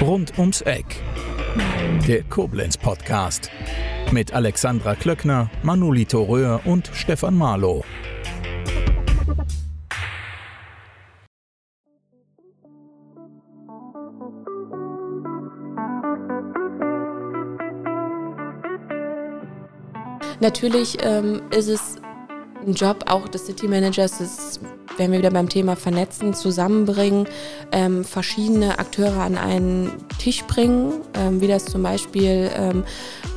Rund ums Eck. Der Koblenz Podcast. Mit Alexandra Klöckner, Manolito Röhr und Stefan Marlow. Natürlich ähm, ist es ein Job auch des City Managers, das werden wir wieder beim Thema Vernetzen, zusammenbringen, ähm, verschiedene Akteure an einen Tisch bringen, ähm, wie das zum Beispiel ähm,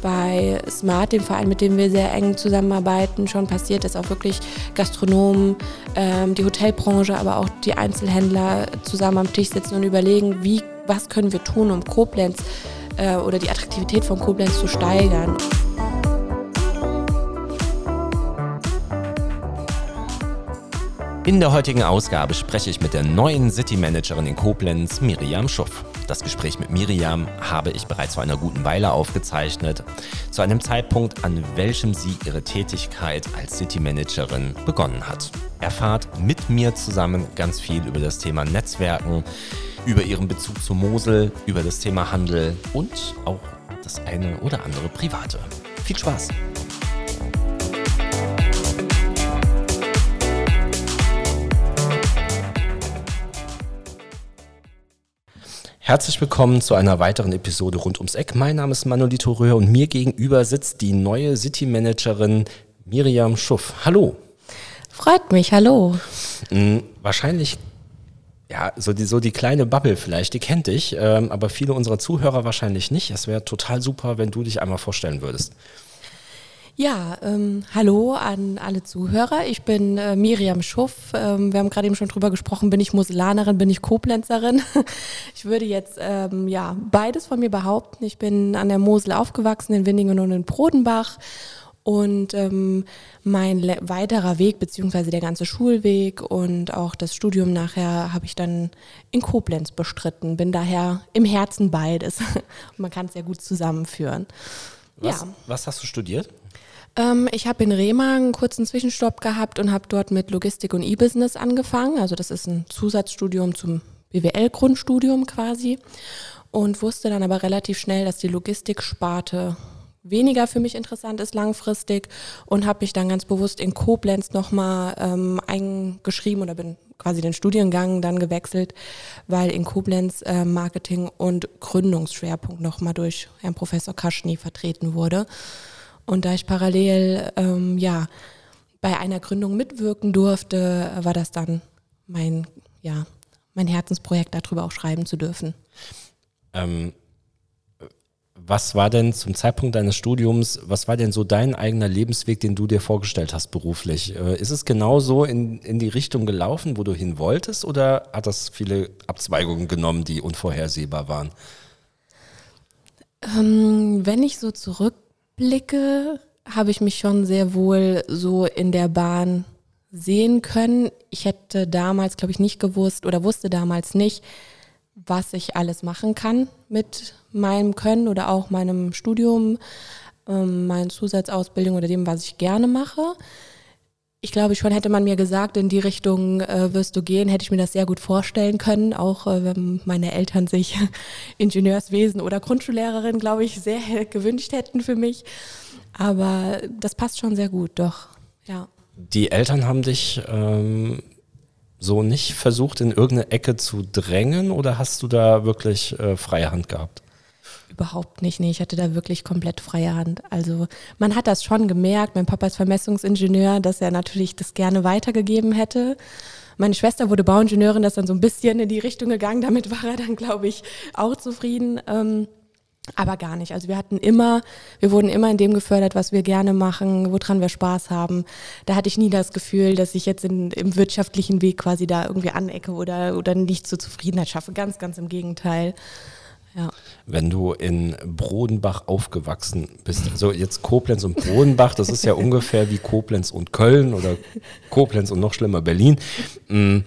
bei Smart, dem Verein, mit dem wir sehr eng zusammenarbeiten, schon passiert ist, auch wirklich Gastronomen, ähm, die Hotelbranche, aber auch die Einzelhändler zusammen am Tisch sitzen und überlegen, wie, was können wir tun, um Koblenz äh, oder die Attraktivität von Koblenz zu steigern. In der heutigen Ausgabe spreche ich mit der neuen City Managerin in Koblenz, Miriam Schuff. Das Gespräch mit Miriam habe ich bereits vor einer guten Weile aufgezeichnet, zu einem Zeitpunkt, an welchem sie ihre Tätigkeit als City Managerin begonnen hat. Erfahrt mit mir zusammen ganz viel über das Thema Netzwerken, über ihren Bezug zu Mosel, über das Thema Handel und auch das eine oder andere Private. Viel Spaß! Herzlich willkommen zu einer weiteren Episode rund ums Eck. Mein Name ist Manolito Röhr und mir gegenüber sitzt die neue City Managerin Miriam Schuff. Hallo. Freut mich, hallo. Mhm, wahrscheinlich, ja, so die, so die kleine Bubble vielleicht, die kennt dich, ähm, aber viele unserer Zuhörer wahrscheinlich nicht. Es wäre total super, wenn du dich einmal vorstellen würdest. Ja, ähm, hallo an alle Zuhörer. Ich bin äh, Miriam Schuff. Ähm, wir haben gerade eben schon drüber gesprochen, bin ich Moselanerin, bin ich Koblenzerin. Ich würde jetzt ähm, ja beides von mir behaupten. Ich bin an der Mosel aufgewachsen, in Winningen und in Brodenbach. Und ähm, mein weiterer Weg, beziehungsweise der ganze Schulweg und auch das Studium nachher, habe ich dann in Koblenz bestritten. Bin daher im Herzen beides. Man kann es ja gut zusammenführen. Was, ja. was hast du studiert? Ähm, ich habe in Rema einen kurzen Zwischenstopp gehabt und habe dort mit Logistik und E-Business angefangen. Also das ist ein Zusatzstudium zum BWL-Grundstudium quasi. Und wusste dann aber relativ schnell, dass die Logistiksparte weniger für mich interessant ist langfristig und habe mich dann ganz bewusst in Koblenz nochmal ähm, eingeschrieben oder bin quasi den Studiengang dann gewechselt, weil in Koblenz äh, Marketing und Gründungsschwerpunkt nochmal durch Herrn Professor Kaschny vertreten wurde. Und da ich parallel ähm, ja, bei einer Gründung mitwirken durfte, war das dann mein, ja, mein Herzensprojekt, darüber auch schreiben zu dürfen. Ähm, was war denn zum Zeitpunkt deines Studiums, was war denn so dein eigener Lebensweg, den du dir vorgestellt hast beruflich? Äh, ist es genau so in, in die Richtung gelaufen, wo du hin wolltest, oder hat das viele Abzweigungen genommen, die unvorhersehbar waren? Ähm, wenn ich so zurück Rückblicke habe ich mich schon sehr wohl so in der Bahn sehen können. Ich hätte damals, glaube ich, nicht gewusst oder wusste damals nicht, was ich alles machen kann mit meinem Können oder auch meinem Studium, ähm, meinen Zusatzausbildung oder dem, was ich gerne mache. Ich glaube schon, hätte man mir gesagt, in die Richtung äh, wirst du gehen, hätte ich mir das sehr gut vorstellen können. Auch äh, wenn meine Eltern sich Ingenieurswesen oder Grundschullehrerin, glaube ich, sehr gewünscht hätten für mich. Aber das passt schon sehr gut, doch, ja. Die Eltern haben dich ähm, so nicht versucht, in irgendeine Ecke zu drängen oder hast du da wirklich äh, freie Hand gehabt? Überhaupt nicht, nee, ich hatte da wirklich komplett freie Hand. Also man hat das schon gemerkt, mein Papa ist Vermessungsingenieur, dass er natürlich das gerne weitergegeben hätte. Meine Schwester wurde Bauingenieurin, das ist dann so ein bisschen in die Richtung gegangen, damit war er dann, glaube ich, auch zufrieden. Ähm, aber gar nicht. Also wir hatten immer, wir wurden immer in dem gefördert, was wir gerne machen, woran wir Spaß haben. Da hatte ich nie das Gefühl, dass ich jetzt in, im wirtschaftlichen Weg quasi da irgendwie anecke oder, oder nicht zur Zufriedenheit schaffe. Ganz, ganz im Gegenteil. Ja. Wenn du in Brodenbach aufgewachsen bist, also jetzt Koblenz und Brodenbach, das ist ja ungefähr wie Koblenz und Köln oder Koblenz und noch schlimmer Berlin. Mm,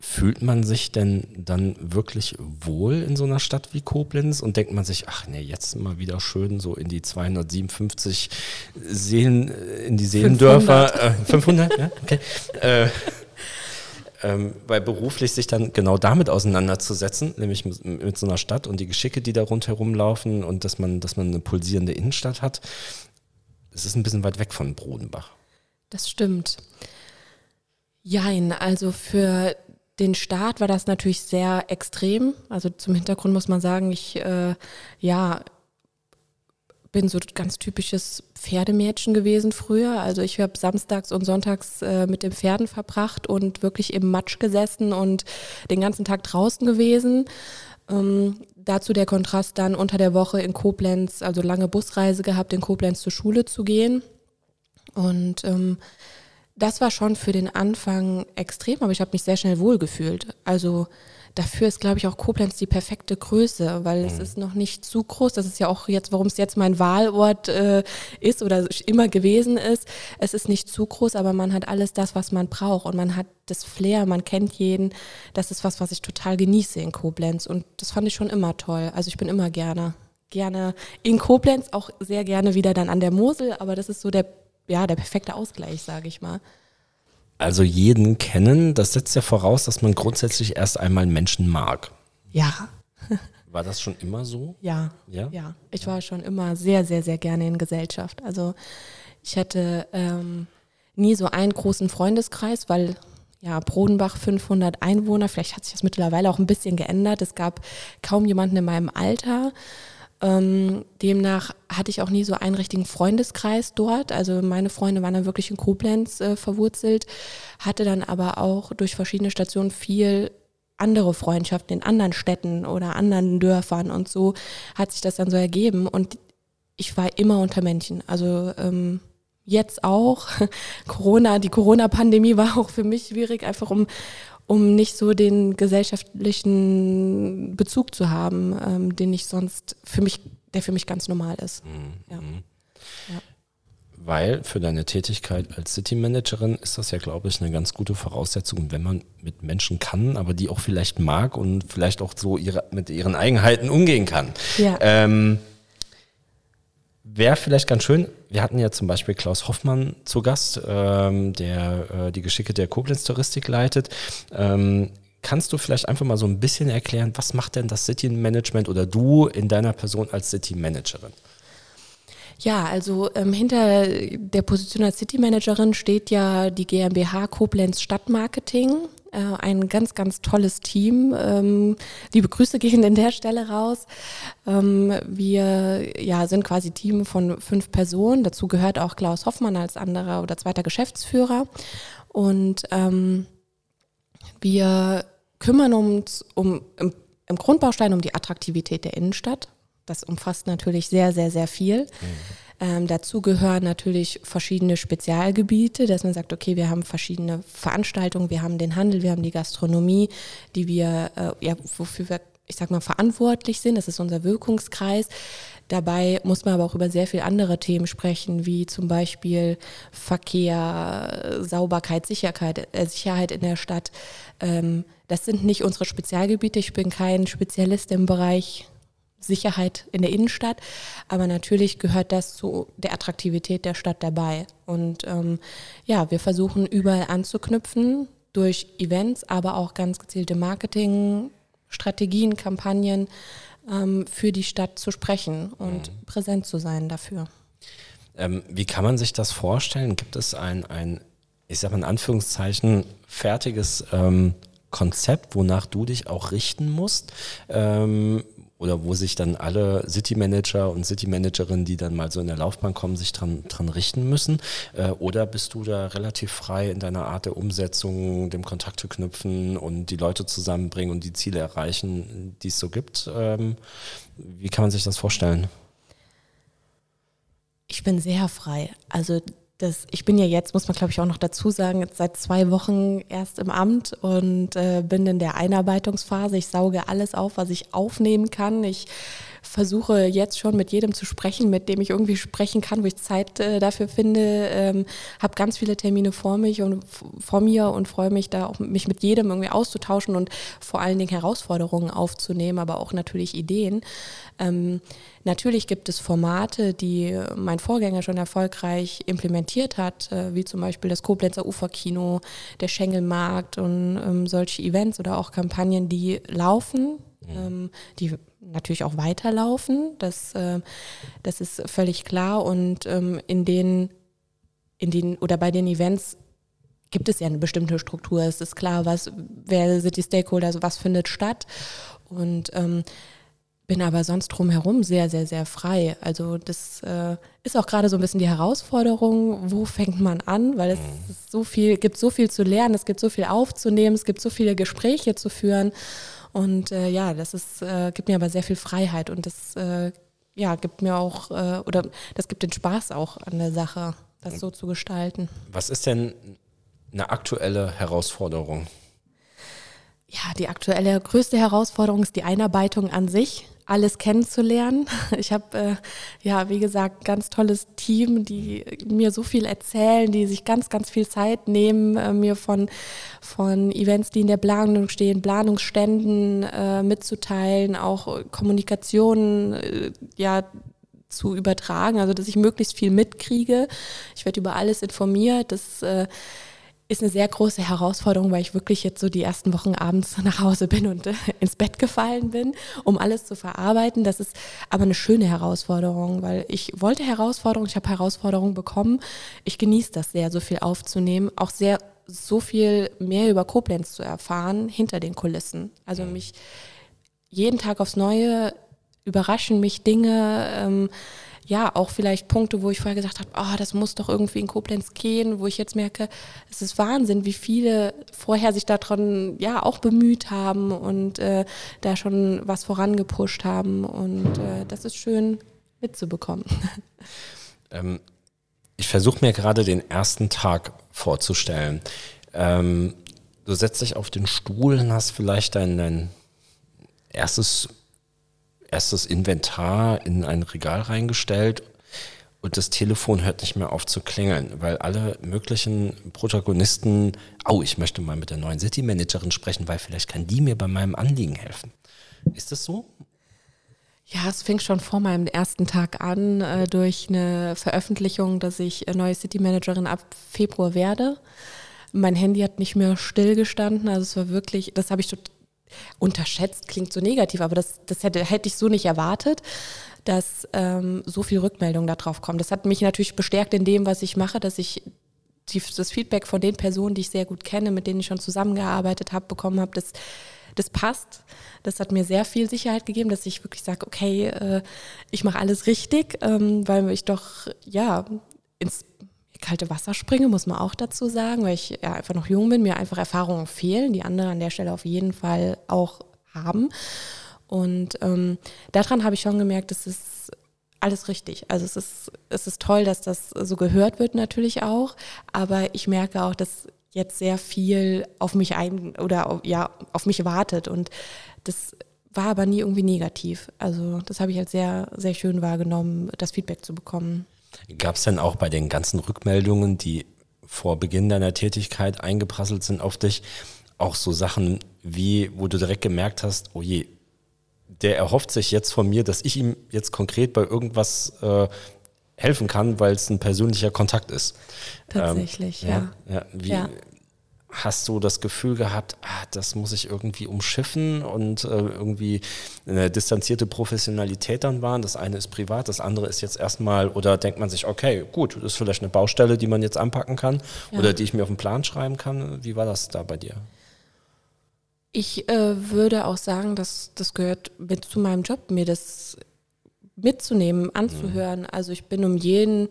Fühlt man sich denn dann wirklich wohl in so einer Stadt wie Koblenz und denkt man sich, ach nee, jetzt mal wieder schön so in die 257 Seelen, in die Seelendörfer, 500, äh, 500 ja, okay. Äh, ähm, weil beruflich sich dann genau damit auseinanderzusetzen, nämlich mit, mit, so einer Stadt und die Geschicke, die da rundherum laufen und dass man, dass man eine pulsierende Innenstadt hat, es ist ein bisschen weit weg von Brodenbach. Das stimmt. Jein, also für den Start war das natürlich sehr extrem. Also zum Hintergrund muss man sagen, ich äh, ja bin so ganz typisches Pferdemädchen gewesen früher. Also ich habe samstags und sonntags äh, mit den Pferden verbracht und wirklich im Matsch gesessen und den ganzen Tag draußen gewesen. Ähm, dazu der Kontrast dann unter der Woche in Koblenz, also lange Busreise gehabt, in Koblenz zur Schule zu gehen. Und ähm, das war schon für den Anfang extrem, aber ich habe mich sehr schnell wohlgefühlt. Also dafür ist, glaube ich, auch Koblenz die perfekte Größe, weil es mhm. ist noch nicht zu groß. Das ist ja auch jetzt, warum es jetzt mein Wahlort äh, ist oder immer gewesen ist. Es ist nicht zu groß, aber man hat alles das, was man braucht und man hat das Flair, man kennt jeden. Das ist was, was ich total genieße in Koblenz und das fand ich schon immer toll. Also ich bin immer gerne, gerne in Koblenz, auch sehr gerne wieder dann an der Mosel, aber das ist so der ja, der perfekte Ausgleich, sage ich mal. Also jeden kennen, das setzt ja voraus, dass man grundsätzlich erst einmal Menschen mag. Ja. War das schon immer so? Ja. Ja. ja. Ich war schon immer sehr, sehr, sehr gerne in Gesellschaft. Also ich hätte ähm, nie so einen großen Freundeskreis, weil ja, Brodenbach 500 Einwohner, vielleicht hat sich das mittlerweile auch ein bisschen geändert. Es gab kaum jemanden in meinem Alter. Ähm, demnach hatte ich auch nie so einen richtigen Freundeskreis dort. Also meine Freunde waren dann wirklich in Koblenz äh, verwurzelt, hatte dann aber auch durch verschiedene Stationen viel andere Freundschaften in anderen Städten oder anderen Dörfern und so hat sich das dann so ergeben und ich war immer unter Männchen. Also ähm, jetzt auch. Corona, die Corona-Pandemie war auch für mich schwierig, einfach um, um nicht so den gesellschaftlichen Bezug zu haben, ähm, den ich sonst für mich, der für mich ganz normal ist. Mhm. Ja. Mhm. Ja. Weil für deine Tätigkeit als City Managerin ist das ja, glaube ich, eine ganz gute Voraussetzung, wenn man mit Menschen kann, aber die auch vielleicht mag und vielleicht auch so ihre, mit ihren Eigenheiten umgehen kann. Ja. Ähm, Wäre vielleicht ganz schön, wir hatten ja zum Beispiel Klaus Hoffmann zu Gast, ähm, der äh, die Geschicke der Koblenz-Touristik leitet. Ähm, kannst du vielleicht einfach mal so ein bisschen erklären, was macht denn das City Management oder du in deiner Person als City Managerin? Ja, also ähm, hinter der Position als City Managerin steht ja die GmbH Koblenz Stadtmarketing. Äh, ein ganz, ganz tolles Team. Ähm, liebe Grüße gehen an der Stelle raus. Ähm, wir ja, sind quasi Team von fünf Personen. Dazu gehört auch Klaus Hoffmann als anderer oder zweiter Geschäftsführer. Und ähm, wir kümmern uns um im, im Grundbaustein um die Attraktivität der Innenstadt. Das umfasst natürlich sehr, sehr, sehr viel. Mhm. Ähm, dazu gehören natürlich verschiedene Spezialgebiete, dass man sagt, okay, wir haben verschiedene Veranstaltungen, wir haben den Handel, wir haben die Gastronomie, die wir, äh, ja, wofür wir, ich sag mal, verantwortlich sind. Das ist unser Wirkungskreis. Dabei muss man aber auch über sehr viele andere Themen sprechen, wie zum Beispiel Verkehr, Sauberkeit, Sicherheit, äh, Sicherheit in der Stadt. Ähm, das sind nicht unsere Spezialgebiete. Ich bin kein Spezialist im Bereich Sicherheit in der Innenstadt. Aber natürlich gehört das zu der Attraktivität der Stadt dabei. Und ähm, ja, wir versuchen überall anzuknüpfen durch Events, aber auch ganz gezielte Marketingstrategien, Kampagnen ähm, für die Stadt zu sprechen und mhm. präsent zu sein dafür. Ähm, wie kann man sich das vorstellen? Gibt es ein, ein ich sage mal in Anführungszeichen, fertiges ähm, Konzept, wonach du dich auch richten musst? Oder wo sich dann alle City Manager und City Managerinnen, die dann mal so in der Laufbahn kommen, sich dran, dran richten müssen? Äh, oder bist du da relativ frei in deiner Art der Umsetzung, dem Kontakte knüpfen und die Leute zusammenbringen und die Ziele erreichen, die es so gibt? Ähm, wie kann man sich das vorstellen? Ich bin sehr frei. Also das, ich bin ja jetzt, muss man glaube ich auch noch dazu sagen, jetzt seit zwei Wochen erst im Amt und äh, bin in der Einarbeitungsphase. Ich sauge alles auf, was ich aufnehmen kann. Ich versuche jetzt schon mit jedem zu sprechen, mit dem ich irgendwie sprechen kann, wo ich Zeit äh, dafür finde. Ähm, habe ganz viele Termine vor mich und vor mir und freue mich da auch mich mit jedem irgendwie auszutauschen und vor allen Dingen Herausforderungen aufzunehmen, aber auch natürlich Ideen. Ähm, natürlich gibt es Formate, die mein Vorgänger schon erfolgreich implementiert hat, äh, wie zum Beispiel das Koblenzer Uferkino, der Schengelmarkt und ähm, solche Events oder auch Kampagnen, die laufen, mhm. ähm, die natürlich auch weiterlaufen. Das, äh, das ist völlig klar. Und ähm, in den, in den oder bei den Events gibt es ja eine bestimmte Struktur. Es ist klar, was, wer sind die Stakeholder, also was findet statt. Und ähm, bin aber sonst drumherum sehr, sehr, sehr frei. Also das äh, ist auch gerade so ein bisschen die Herausforderung, wo fängt man an, weil es mhm. so viel, gibt so viel zu lernen, es gibt so viel aufzunehmen, es gibt so viele Gespräche zu führen. Und äh, ja, das ist, äh, gibt mir aber sehr viel Freiheit und das äh, ja, gibt mir auch, äh, oder das gibt den Spaß auch an der Sache, das so zu gestalten. Was ist denn eine aktuelle Herausforderung? Ja, die aktuelle größte Herausforderung ist die Einarbeitung an sich alles kennenzulernen. Ich habe, äh, ja, wie gesagt, ganz tolles Team, die mir so viel erzählen, die sich ganz, ganz viel Zeit nehmen, äh, mir von, von Events, die in der Planung stehen, Planungsständen äh, mitzuteilen, auch Kommunikation, äh, ja, zu übertragen, also dass ich möglichst viel mitkriege. Ich werde über alles informiert. Das äh, ist eine sehr große Herausforderung, weil ich wirklich jetzt so die ersten Wochen abends nach Hause bin und äh, ins Bett gefallen bin, um alles zu verarbeiten. Das ist aber eine schöne Herausforderung, weil ich wollte Herausforderungen, ich habe Herausforderungen bekommen. Ich genieße das sehr, so viel aufzunehmen, auch sehr so viel mehr über Koblenz zu erfahren hinter den Kulissen. Also mich jeden Tag aufs Neue überraschen mich Dinge. Ähm, ja, auch vielleicht Punkte, wo ich vorher gesagt habe, oh, das muss doch irgendwie in Koblenz gehen, wo ich jetzt merke, es ist Wahnsinn, wie viele vorher sich daran ja auch bemüht haben und äh, da schon was vorangepusht haben. Und äh, das ist schön mitzubekommen. Ähm, ich versuche mir gerade den ersten Tag vorzustellen. Ähm, du setzt dich auf den Stuhl und hast vielleicht dein, dein erstes erstes Inventar in ein Regal reingestellt und das Telefon hört nicht mehr auf zu klingeln, weil alle möglichen Protagonisten, oh, ich möchte mal mit der neuen City Managerin sprechen, weil vielleicht kann die mir bei meinem Anliegen helfen. Ist das so? Ja, es fing schon vor meinem ersten Tag an äh, durch eine Veröffentlichung, dass ich neue City Managerin ab Februar werde. Mein Handy hat nicht mehr stillgestanden, also es war wirklich, das habe ich total unterschätzt klingt so negativ, aber das, das hätte, hätte ich so nicht erwartet, dass ähm, so viel Rückmeldung darauf kommt. Das hat mich natürlich bestärkt in dem, was ich mache, dass ich die, das Feedback von den Personen, die ich sehr gut kenne, mit denen ich schon zusammengearbeitet habe, bekommen habe, das, das passt. Das hat mir sehr viel Sicherheit gegeben, dass ich wirklich sage, okay, äh, ich mache alles richtig, ähm, weil ich doch ja ins kalte Wasser springe, muss man auch dazu sagen, weil ich ja einfach noch jung bin, mir einfach Erfahrungen fehlen, die andere an der Stelle auf jeden Fall auch haben. Und ähm, daran habe ich schon gemerkt, es ist alles richtig. Also es ist, es ist toll, dass das so gehört wird natürlich auch, aber ich merke auch, dass jetzt sehr viel auf mich ein oder auf, ja auf mich wartet und das war aber nie irgendwie negativ. Also das habe ich als sehr sehr schön wahrgenommen, das Feedback zu bekommen. Gab es denn auch bei den ganzen Rückmeldungen, die vor Beginn deiner Tätigkeit eingeprasselt sind auf dich, auch so Sachen wie, wo du direkt gemerkt hast, oh je, der erhofft sich jetzt von mir, dass ich ihm jetzt konkret bei irgendwas äh, helfen kann, weil es ein persönlicher Kontakt ist. Tatsächlich, ähm, ja. ja. ja. Wie, ja hast du das Gefühl gehabt, ah, das muss ich irgendwie umschiffen und äh, irgendwie eine distanzierte Professionalität dann waren? Das eine ist privat, das andere ist jetzt erstmal, oder denkt man sich, okay, gut, das ist vielleicht eine Baustelle, die man jetzt anpacken kann ja. oder die ich mir auf den Plan schreiben kann. Wie war das da bei dir? Ich äh, würde auch sagen, dass das gehört mit zu meinem Job, mir das mitzunehmen, anzuhören. Mhm. Also ich bin um jeden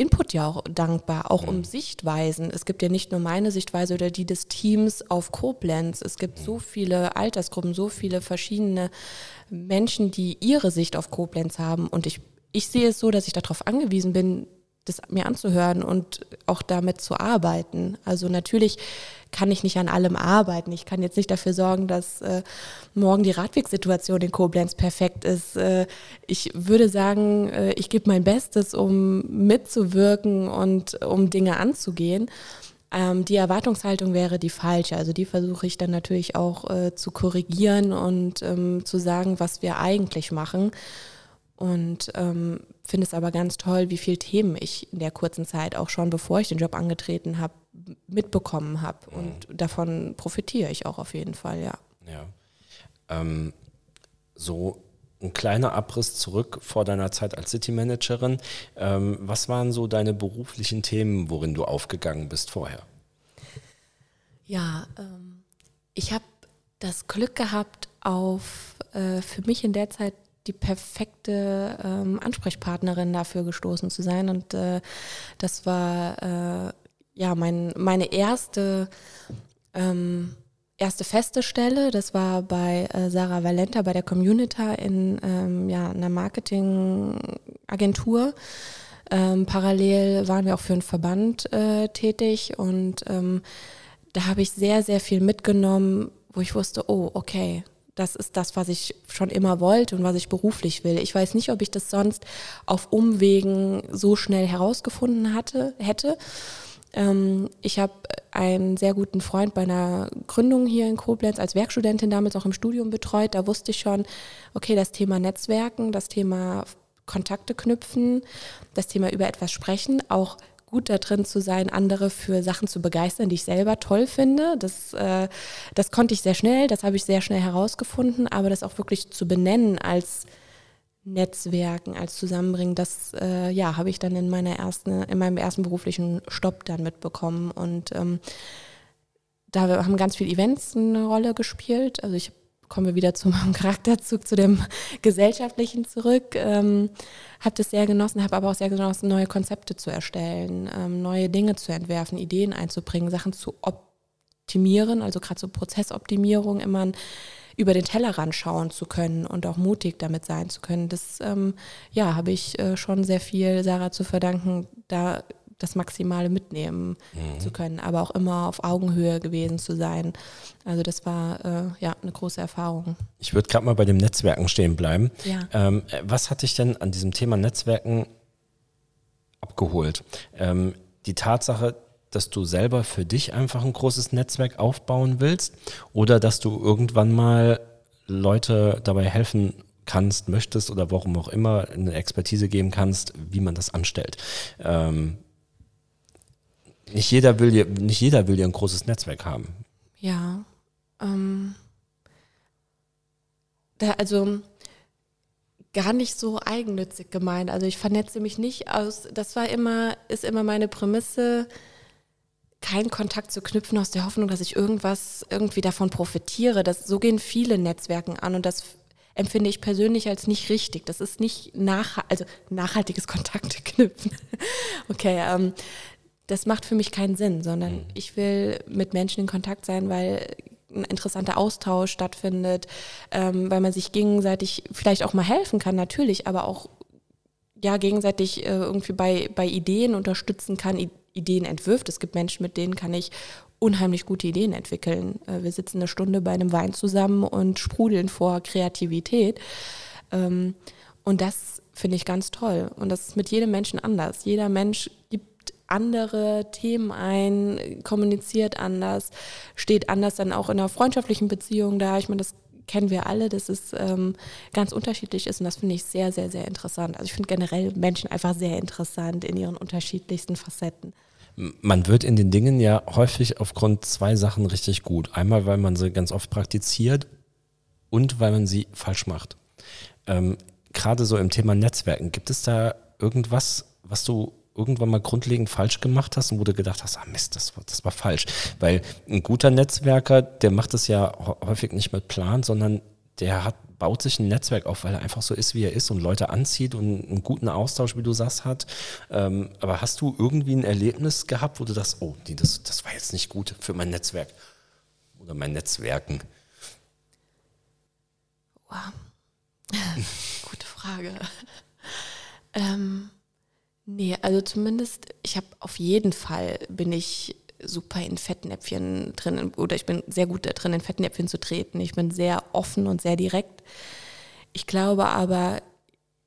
Input ja auch dankbar, auch um mhm. Sichtweisen. Es gibt ja nicht nur meine Sichtweise oder die des Teams auf Koblenz. Es gibt so viele Altersgruppen, so viele verschiedene Menschen, die ihre Sicht auf Koblenz haben. Und ich, ich sehe es so, dass ich darauf angewiesen bin, das mir anzuhören und auch damit zu arbeiten. Also natürlich kann ich nicht an allem arbeiten. Ich kann jetzt nicht dafür sorgen, dass äh, morgen die Radwegsituation in Koblenz perfekt ist. Äh, ich würde sagen, äh, ich gebe mein Bestes, um mitzuwirken und um Dinge anzugehen. Ähm, die Erwartungshaltung wäre die falsche. Also die versuche ich dann natürlich auch äh, zu korrigieren und ähm, zu sagen, was wir eigentlich machen. Und ähm, finde es aber ganz toll, wie viele Themen ich in der kurzen Zeit, auch schon bevor ich den Job angetreten habe, mitbekommen habe. Mhm. Und davon profitiere ich auch auf jeden Fall, ja. Ja. Ähm, so ein kleiner Abriss zurück vor deiner Zeit als City Managerin. Ähm, was waren so deine beruflichen Themen, worin du aufgegangen bist vorher? Ja, ähm, ich habe das Glück gehabt, auf äh, für mich in der Zeit die perfekte ähm, Ansprechpartnerin dafür gestoßen zu sein. Und äh, das war äh, ja mein, meine erste ähm, erste feste Stelle. Das war bei äh, Sarah Valenta bei der Communita in ähm, ja, einer Marketingagentur. Ähm, parallel waren wir auch für einen Verband äh, tätig und ähm, da habe ich sehr, sehr viel mitgenommen, wo ich wusste, oh, okay, das ist das, was ich schon immer wollte und was ich beruflich will. Ich weiß nicht, ob ich das sonst auf Umwegen so schnell herausgefunden hatte, hätte. Ähm, ich habe einen sehr guten Freund bei einer Gründung hier in Koblenz als Werkstudentin damals auch im Studium betreut. Da wusste ich schon, okay, das Thema Netzwerken, das Thema Kontakte knüpfen, das Thema über etwas sprechen, auch gut da drin zu sein, andere für Sachen zu begeistern, die ich selber toll finde. Das, äh, das konnte ich sehr schnell, das habe ich sehr schnell herausgefunden, aber das auch wirklich zu benennen als Netzwerken, als Zusammenbringen, das äh, ja, habe ich dann in meiner ersten, in meinem ersten beruflichen Stopp dann mitbekommen. Und ähm, da haben ganz viele Events eine Rolle gespielt. Also ich komme wieder zu meinem Charakterzug, zu dem Gesellschaftlichen zurück. Ähm, habe das sehr genossen, habe aber auch sehr genossen, neue Konzepte zu erstellen, ähm, neue Dinge zu entwerfen, Ideen einzubringen, Sachen zu optimieren, also gerade so Prozessoptimierung immer ein über den Tellerrand schauen zu können und auch mutig damit sein zu können. Das ähm, ja, habe ich äh, schon sehr viel Sarah zu verdanken, da das Maximale mitnehmen mhm. zu können, aber auch immer auf Augenhöhe gewesen zu sein. Also das war äh, ja eine große Erfahrung. Ich würde gerade mal bei dem Netzwerken stehen bleiben. Ja. Ähm, was hat dich denn an diesem Thema Netzwerken abgeholt? Ähm, die Tatsache, dass du selber für dich einfach ein großes Netzwerk aufbauen willst oder dass du irgendwann mal Leute dabei helfen kannst, möchtest oder warum auch immer eine Expertise geben kannst, wie man das anstellt. Ähm, nicht jeder will ja, nicht jeder will ja ein großes Netzwerk haben. Ja. Ähm, da, also gar nicht so eigennützig gemeint. Also ich vernetze mich nicht aus, das war immer, ist immer meine Prämisse, keinen Kontakt zu knüpfen aus der Hoffnung, dass ich irgendwas irgendwie davon profitiere. Das, so gehen viele Netzwerken an und das empfinde ich persönlich als nicht richtig. Das ist nicht nach, also nachhaltiges Kontakte knüpfen. okay, ähm, das macht für mich keinen Sinn, sondern mhm. ich will mit Menschen in Kontakt sein, weil ein interessanter Austausch stattfindet, ähm, weil man sich gegenseitig vielleicht auch mal helfen kann, natürlich, aber auch ja gegenseitig äh, irgendwie bei, bei Ideen unterstützen kann, Ideen entwirft. Es gibt Menschen, mit denen kann ich unheimlich gute Ideen entwickeln. Äh, wir sitzen eine Stunde bei einem Wein zusammen und sprudeln vor Kreativität. Ähm, und das finde ich ganz toll. Und das ist mit jedem Menschen anders. Jeder Mensch gibt andere Themen ein, kommuniziert anders, steht anders dann auch in einer freundschaftlichen Beziehung da. Ich meine, das kennen wir alle, dass es ähm, ganz unterschiedlich ist und das finde ich sehr, sehr, sehr interessant. Also ich finde generell Menschen einfach sehr interessant in ihren unterschiedlichsten Facetten. Man wird in den Dingen ja häufig aufgrund zwei Sachen richtig gut. Einmal, weil man sie ganz oft praktiziert und weil man sie falsch macht. Ähm, Gerade so im Thema Netzwerken, gibt es da irgendwas, was du irgendwann mal grundlegend falsch gemacht hast und wo du gedacht hast, ah Mist, das war, das war falsch. Weil ein guter Netzwerker, der macht das ja häufig nicht mit Plan, sondern der hat, baut sich ein Netzwerk auf, weil er einfach so ist, wie er ist und Leute anzieht und einen guten Austausch, wie du sagst, hat. Ähm, aber hast du irgendwie ein Erlebnis gehabt, wo du dachtest, oh, nee, das, das war jetzt nicht gut für mein Netzwerk oder mein Netzwerken? Wow. Gute Frage. ähm, Nee, also zumindest, ich habe auf jeden Fall, bin ich super in Fettnäpfchen drin oder ich bin sehr gut da drin, in Fettnäpfchen zu treten. Ich bin sehr offen und sehr direkt. Ich glaube aber,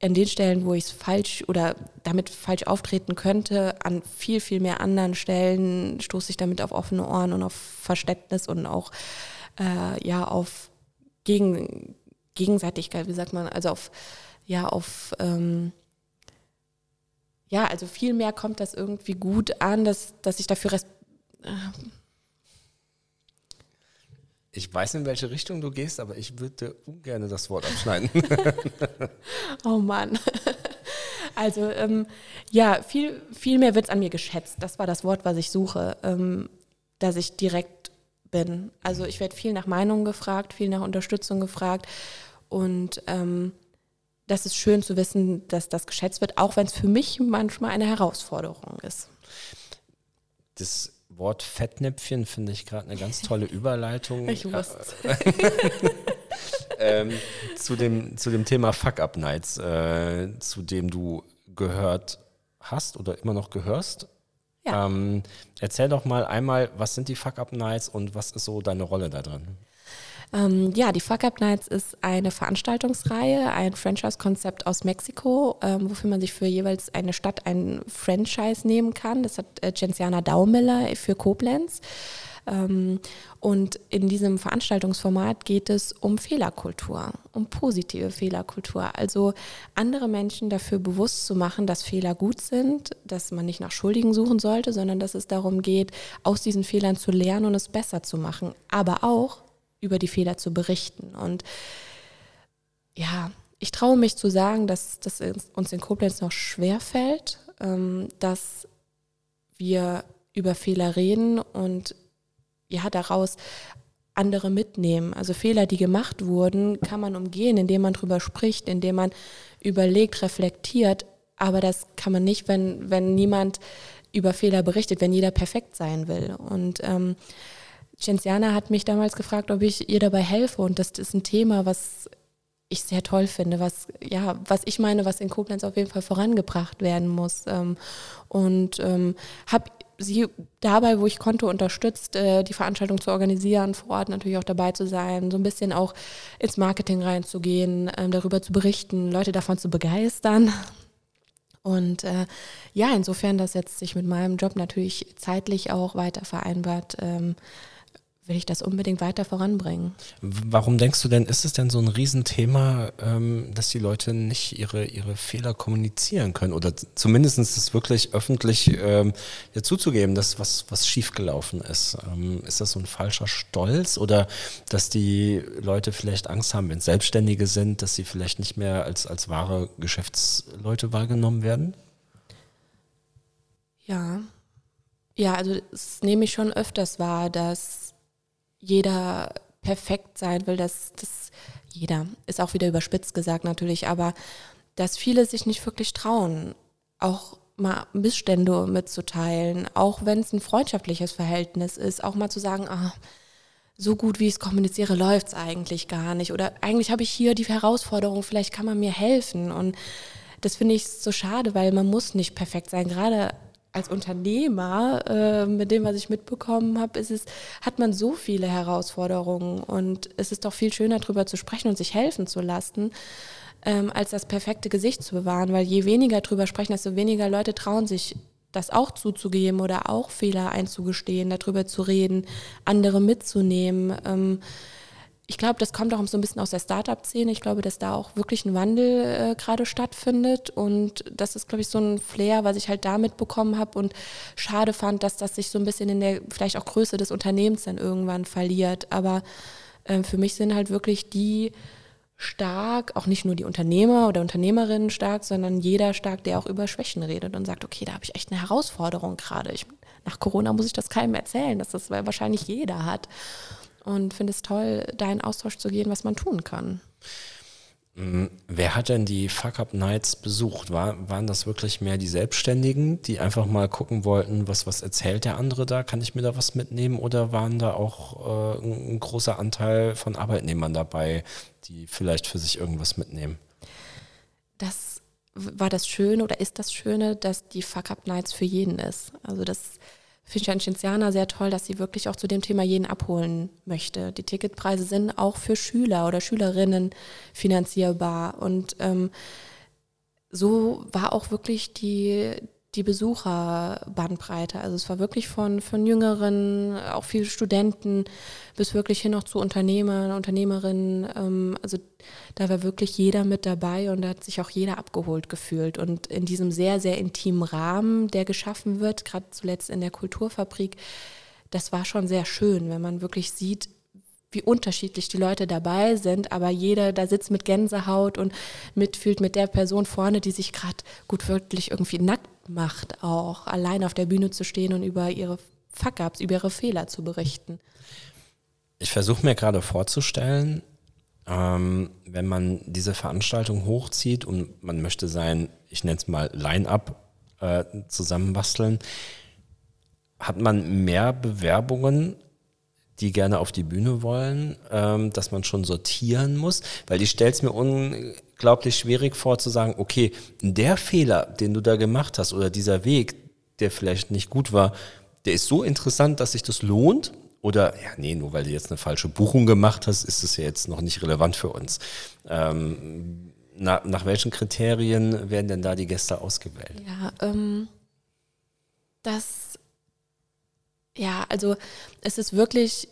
an den Stellen, wo ich es falsch oder damit falsch auftreten könnte, an viel, viel mehr anderen Stellen stoße ich damit auf offene Ohren und auf Verständnis und auch äh, ja auf Gegen, Gegenseitigkeit, wie sagt man, also auf ja auf ähm, ja, also viel mehr kommt das irgendwie gut an, dass, dass ich dafür res ich weiß, in welche Richtung du gehst, aber ich würde ungern das Wort abschneiden. oh Mann. Also ähm, ja, viel, viel mehr wird es an mir geschätzt. Das war das Wort, was ich suche, ähm, dass ich direkt bin. Also ich werde viel nach Meinungen gefragt, viel nach Unterstützung gefragt und ähm, das ist schön zu wissen, dass das geschätzt wird, auch wenn es für mich manchmal eine Herausforderung ist. Das Wort Fettnäpfchen finde ich gerade eine ganz tolle Überleitung. Ich wusste ähm, zu, dem, zu dem Thema Fuck-Up-Nights, äh, zu dem du gehört hast oder immer noch gehörst. Ja. Ähm, erzähl doch mal einmal, was sind die Fuck-Up-Nights und was ist so deine Rolle da drin? Ähm, ja, die Fuck Up Nights ist eine Veranstaltungsreihe, ein Franchise-Konzept aus Mexiko, ähm, wofür man sich für jeweils eine Stadt ein Franchise nehmen kann. Das hat äh, Genziana Daumiller für Koblenz. Ähm, und in diesem Veranstaltungsformat geht es um Fehlerkultur, um positive Fehlerkultur. Also andere Menschen dafür bewusst zu machen, dass Fehler gut sind, dass man nicht nach Schuldigen suchen sollte, sondern dass es darum geht, aus diesen Fehlern zu lernen und es besser zu machen. Aber auch über die Fehler zu berichten. Und ja, ich traue mich zu sagen, dass das uns in Koblenz noch schwer fällt, ähm, dass wir über Fehler reden und ja, daraus andere mitnehmen. Also Fehler, die gemacht wurden, kann man umgehen, indem man drüber spricht, indem man überlegt, reflektiert. Aber das kann man nicht, wenn, wenn niemand über Fehler berichtet, wenn jeder perfekt sein will. Und ähm, Genziana hat mich damals gefragt, ob ich ihr dabei helfe. Und das ist ein Thema, was ich sehr toll finde, was, ja, was ich meine, was in Koblenz auf jeden Fall vorangebracht werden muss. Ähm, und ähm, habe sie dabei, wo ich konnte, unterstützt, äh, die Veranstaltung zu organisieren, vor Ort natürlich auch dabei zu sein, so ein bisschen auch ins Marketing reinzugehen, ähm, darüber zu berichten, Leute davon zu begeistern. Und äh, ja, insofern das jetzt sich mit meinem Job natürlich zeitlich auch weiter vereinbart, ähm, will ich das unbedingt weiter voranbringen. Warum denkst du denn, ist es denn so ein Riesenthema, ähm, dass die Leute nicht ihre, ihre Fehler kommunizieren können oder zumindest es wirklich öffentlich ähm, zuzugeben, dass was, was schiefgelaufen ist? Ähm, ist das so ein falscher Stolz oder dass die Leute vielleicht Angst haben, wenn Selbstständige sind, dass sie vielleicht nicht mehr als, als wahre Geschäftsleute wahrgenommen werden? Ja. Ja, also es nehme ich schon öfters wahr, dass jeder perfekt sein will, dass das jeder ist auch wieder überspitzt gesagt natürlich, aber dass viele sich nicht wirklich trauen, auch mal Missstände mitzuteilen, auch wenn es ein freundschaftliches Verhältnis ist, auch mal zu sagen, ah, so gut wie ich es kommuniziere, läuft es eigentlich gar nicht. Oder eigentlich habe ich hier die Herausforderung, vielleicht kann man mir helfen. Und das finde ich so schade, weil man muss nicht perfekt sein. Gerade als Unternehmer, äh, mit dem, was ich mitbekommen habe, ist es, hat man so viele Herausforderungen und es ist doch viel schöner, darüber zu sprechen und sich helfen zu lassen, ähm, als das perfekte Gesicht zu bewahren, weil je weniger darüber sprechen, desto weniger Leute trauen sich, das auch zuzugeben oder auch Fehler einzugestehen, darüber zu reden, andere mitzunehmen. Ähm, ich glaube, das kommt auch so ein bisschen aus der Startup-Szene. Ich glaube, dass da auch wirklich ein Wandel äh, gerade stattfindet. Und das ist, glaube ich, so ein Flair, was ich halt da mitbekommen habe und schade fand, dass das sich so ein bisschen in der vielleicht auch Größe des Unternehmens dann irgendwann verliert. Aber äh, für mich sind halt wirklich die stark, auch nicht nur die Unternehmer oder Unternehmerinnen stark, sondern jeder stark, der auch über Schwächen redet und sagt, okay, da habe ich echt eine Herausforderung gerade. nach Corona muss ich das keinem erzählen, dass das wahrscheinlich jeder hat und finde es toll, da in Austausch zu gehen, was man tun kann. Mm, wer hat denn die Fuck-Up-Nights besucht? War, waren das wirklich mehr die Selbstständigen, die einfach mal gucken wollten, was, was erzählt der andere da? Kann ich mir da was mitnehmen? Oder waren da auch äh, ein, ein großer Anteil von Arbeitnehmern dabei, die vielleicht für sich irgendwas mitnehmen? Das war das Schöne oder ist das Schöne, dass die Fuck Up Nights für jeden ist. Also das an Cinziana sehr toll, dass sie wirklich auch zu dem Thema jeden abholen möchte. Die Ticketpreise sind auch für Schüler oder Schülerinnen finanzierbar und ähm, so war auch wirklich die, die Besucherbandbreite. Also es war wirklich von, von Jüngeren, auch viele Studenten, bis wirklich hin noch zu Unternehmern, Unternehmerinnen. Ähm, also da war wirklich jeder mit dabei und da hat sich auch jeder abgeholt gefühlt. Und in diesem sehr, sehr intimen Rahmen, der geschaffen wird, gerade zuletzt in der Kulturfabrik, das war schon sehr schön, wenn man wirklich sieht, wie unterschiedlich die Leute dabei sind, aber jeder da sitzt mit Gänsehaut und mitfühlt mit der Person vorne, die sich gerade gut wirklich irgendwie nackt macht, auch allein auf der Bühne zu stehen und über ihre Fuck-ups, über ihre Fehler zu berichten. Ich versuche mir gerade vorzustellen, ähm, wenn man diese Veranstaltung hochzieht und man möchte sein, ich nenne es mal Line-up äh, zusammenbasteln, hat man mehr Bewerbungen die gerne auf die Bühne wollen, ähm, dass man schon sortieren muss, weil ich stelle es mir unglaublich schwierig vor zu sagen, okay, der Fehler, den du da gemacht hast oder dieser Weg, der vielleicht nicht gut war, der ist so interessant, dass sich das lohnt. Oder, ja, nee, nur weil du jetzt eine falsche Buchung gemacht hast, ist es ja jetzt noch nicht relevant für uns. Ähm, na, nach welchen Kriterien werden denn da die Gäste ausgewählt? Ja, ähm, das ja, also es ist wirklich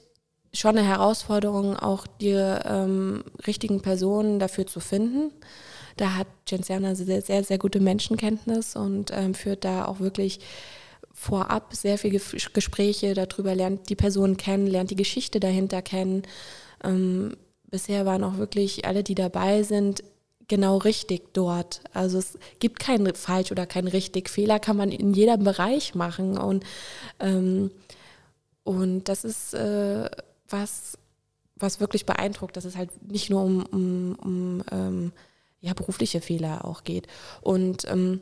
schon eine Herausforderung, auch die ähm, richtigen Personen dafür zu finden. Da hat Gensiana sehr, sehr, sehr gute Menschenkenntnis und ähm, führt da auch wirklich vorab sehr viele Gespräche darüber, lernt die Person kennen, lernt die Geschichte dahinter kennen. Ähm, bisher waren auch wirklich alle, die dabei sind, genau richtig dort. Also es gibt kein falsch oder kein richtig. Fehler kann man in jedem Bereich machen und ähm, und das ist äh, was, was wirklich beeindruckt, dass es halt nicht nur um, um, um ähm, ja, berufliche Fehler auch geht. Und ähm,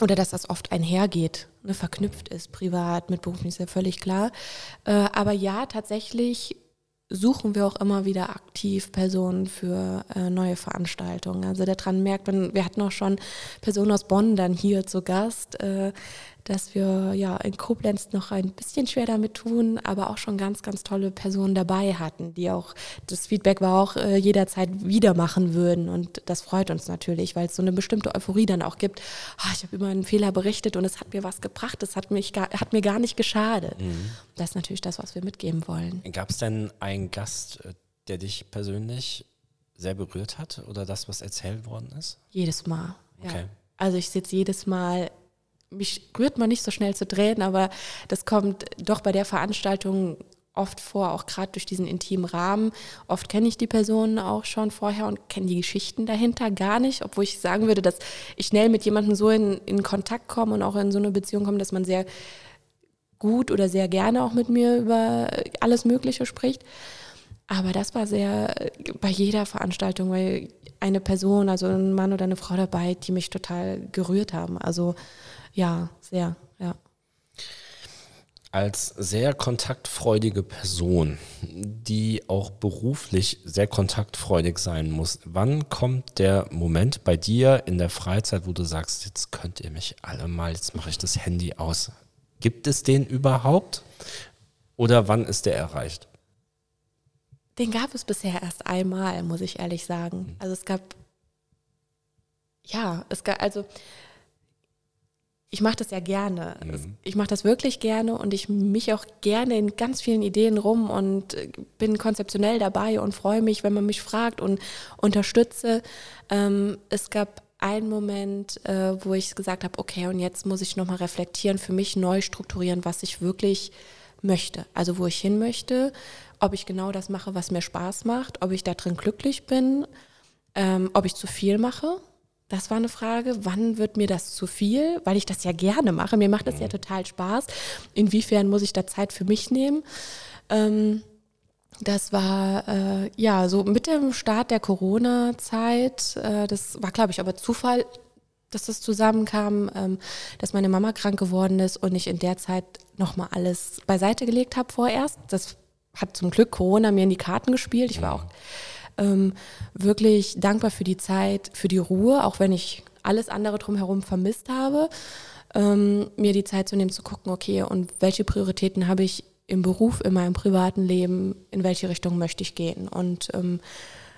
oder dass das oft einhergeht, ne, verknüpft ist, privat mit beruflich, ist ja völlig klar. Äh, aber ja, tatsächlich suchen wir auch immer wieder aktiv Personen für äh, neue Veranstaltungen. Also daran merkt man, wir hatten auch schon Personen aus Bonn dann hier zu Gast, äh, dass wir ja in Koblenz noch ein bisschen schwer damit tun, aber auch schon ganz, ganz tolle Personen dabei hatten, die auch, das Feedback war auch äh, jederzeit wieder machen würden und das freut uns natürlich, weil es so eine bestimmte Euphorie dann auch gibt. Oh, ich habe immer einen Fehler berichtet und es hat mir was gebracht, es hat, mich gar, hat mir gar nicht geschadet. Mhm. Das ist natürlich das, was wir mitgeben wollen. Gab es denn einen Gast, äh, der dich persönlich sehr berührt hat oder das, was erzählt worden ist? Jedes Mal. Okay. Ja. Also ich sitze jedes Mal mich rührt man nicht so schnell zu Tränen, aber das kommt doch bei der Veranstaltung oft vor, auch gerade durch diesen intimen Rahmen. Oft kenne ich die Personen auch schon vorher und kenne die Geschichten dahinter gar nicht, obwohl ich sagen würde, dass ich schnell mit jemandem so in, in Kontakt komme und auch in so eine Beziehung komme, dass man sehr gut oder sehr gerne auch mit mir über alles Mögliche spricht. Aber das war sehr bei jeder Veranstaltung, weil eine Person, also ein Mann oder eine Frau dabei, die mich total gerührt haben. Also ja, sehr, ja. Als sehr kontaktfreudige Person, die auch beruflich sehr kontaktfreudig sein muss, wann kommt der Moment bei dir in der Freizeit, wo du sagst, jetzt könnt ihr mich alle mal, jetzt mache ich das Handy aus. Gibt es den überhaupt? Oder wann ist der erreicht? Den gab es bisher erst einmal, muss ich ehrlich sagen. Hm. Also es gab, ja, es gab, also ich mache das ja gerne. Mhm. Ich mache das wirklich gerne und ich mich auch gerne in ganz vielen Ideen rum und äh, bin konzeptionell dabei und freue mich, wenn man mich fragt und unterstütze. Ähm, es gab einen Moment, äh, wo ich gesagt habe, okay, und jetzt muss ich nochmal reflektieren, für mich neu strukturieren, was ich wirklich möchte. Also wo ich hin möchte, ob ich genau das mache, was mir Spaß macht, ob ich da drin glücklich bin, ähm, ob ich zu viel mache das war eine Frage, wann wird mir das zu viel, weil ich das ja gerne mache. Mir macht das ja mhm. total Spaß. Inwiefern muss ich da Zeit für mich nehmen? Ähm, das war äh, ja so mit dem Start der Corona-Zeit. Äh, das war, glaube ich, aber Zufall, dass das zusammenkam, ähm, dass meine Mama krank geworden ist und ich in der Zeit nochmal alles beiseite gelegt habe vorerst. Das hat zum Glück Corona mir in die Karten gespielt. Ich war mhm. auch ähm, wirklich dankbar für die Zeit, für die Ruhe, auch wenn ich alles andere drumherum vermisst habe, ähm, mir die Zeit zu nehmen, zu gucken, okay, und welche Prioritäten habe ich im Beruf, in meinem privaten Leben, in welche Richtung möchte ich gehen. Und ähm,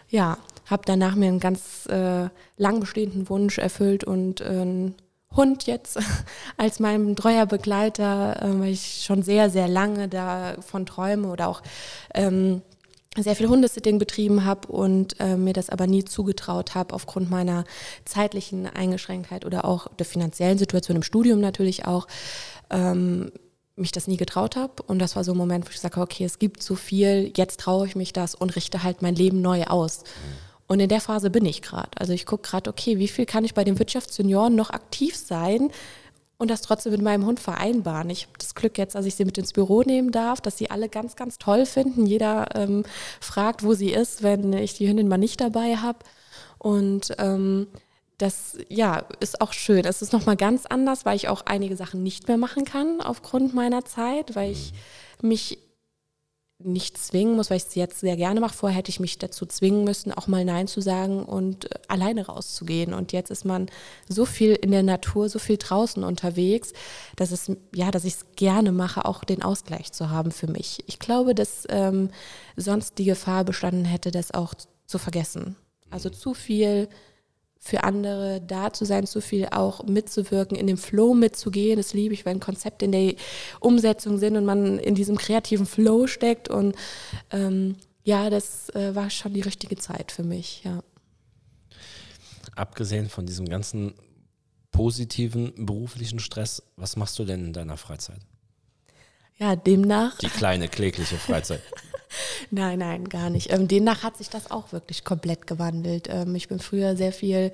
ja, habe danach mir einen ganz äh, lang bestehenden Wunsch erfüllt und äh, Hund jetzt als meinem treuer Begleiter, äh, weil ich schon sehr, sehr lange davon träume oder auch ähm, sehr viel Hundesitting betrieben habe und äh, mir das aber nie zugetraut habe aufgrund meiner zeitlichen Eingeschränktheit oder auch der finanziellen Situation im Studium natürlich auch. Ähm, mich das nie getraut habe. Und das war so ein Moment, wo ich sage, okay, es gibt so viel, jetzt traue ich mich das und richte halt mein Leben neu aus. Und in der Phase bin ich gerade. Also ich gucke gerade, okay, wie viel kann ich bei den Wirtschaftsjunioren noch aktiv sein und das trotzdem mit meinem Hund vereinbaren. Ich habe das Glück jetzt, dass ich sie mit ins Büro nehmen darf, dass sie alle ganz, ganz toll finden. Jeder ähm, fragt, wo sie ist, wenn ich die Hündin mal nicht dabei habe. Und ähm, das ja ist auch schön. Es ist nochmal ganz anders, weil ich auch einige Sachen nicht mehr machen kann aufgrund meiner Zeit, weil ich mich nicht zwingen muss, weil ich es jetzt sehr gerne mache. Vorher hätte ich mich dazu zwingen müssen, auch mal Nein zu sagen und äh, alleine rauszugehen. Und jetzt ist man so viel in der Natur, so viel draußen unterwegs, dass es ja, dass ich es gerne mache, auch den Ausgleich zu haben für mich. Ich glaube, dass ähm, sonst die Gefahr bestanden hätte, das auch zu vergessen. Also zu viel für andere da zu sein, zu viel auch mitzuwirken, in dem Flow mitzugehen. Das liebe ich, wenn Konzepte in der Umsetzung sind und man in diesem kreativen Flow steckt. Und ähm, ja, das äh, war schon die richtige Zeit für mich, ja. Abgesehen von diesem ganzen positiven beruflichen Stress, was machst du denn in deiner Freizeit? Ja, demnach. Die kleine, klägliche Freizeit. Nein, nein, gar nicht. Ähm, demnach hat sich das auch wirklich komplett gewandelt. Ähm, ich bin früher sehr viel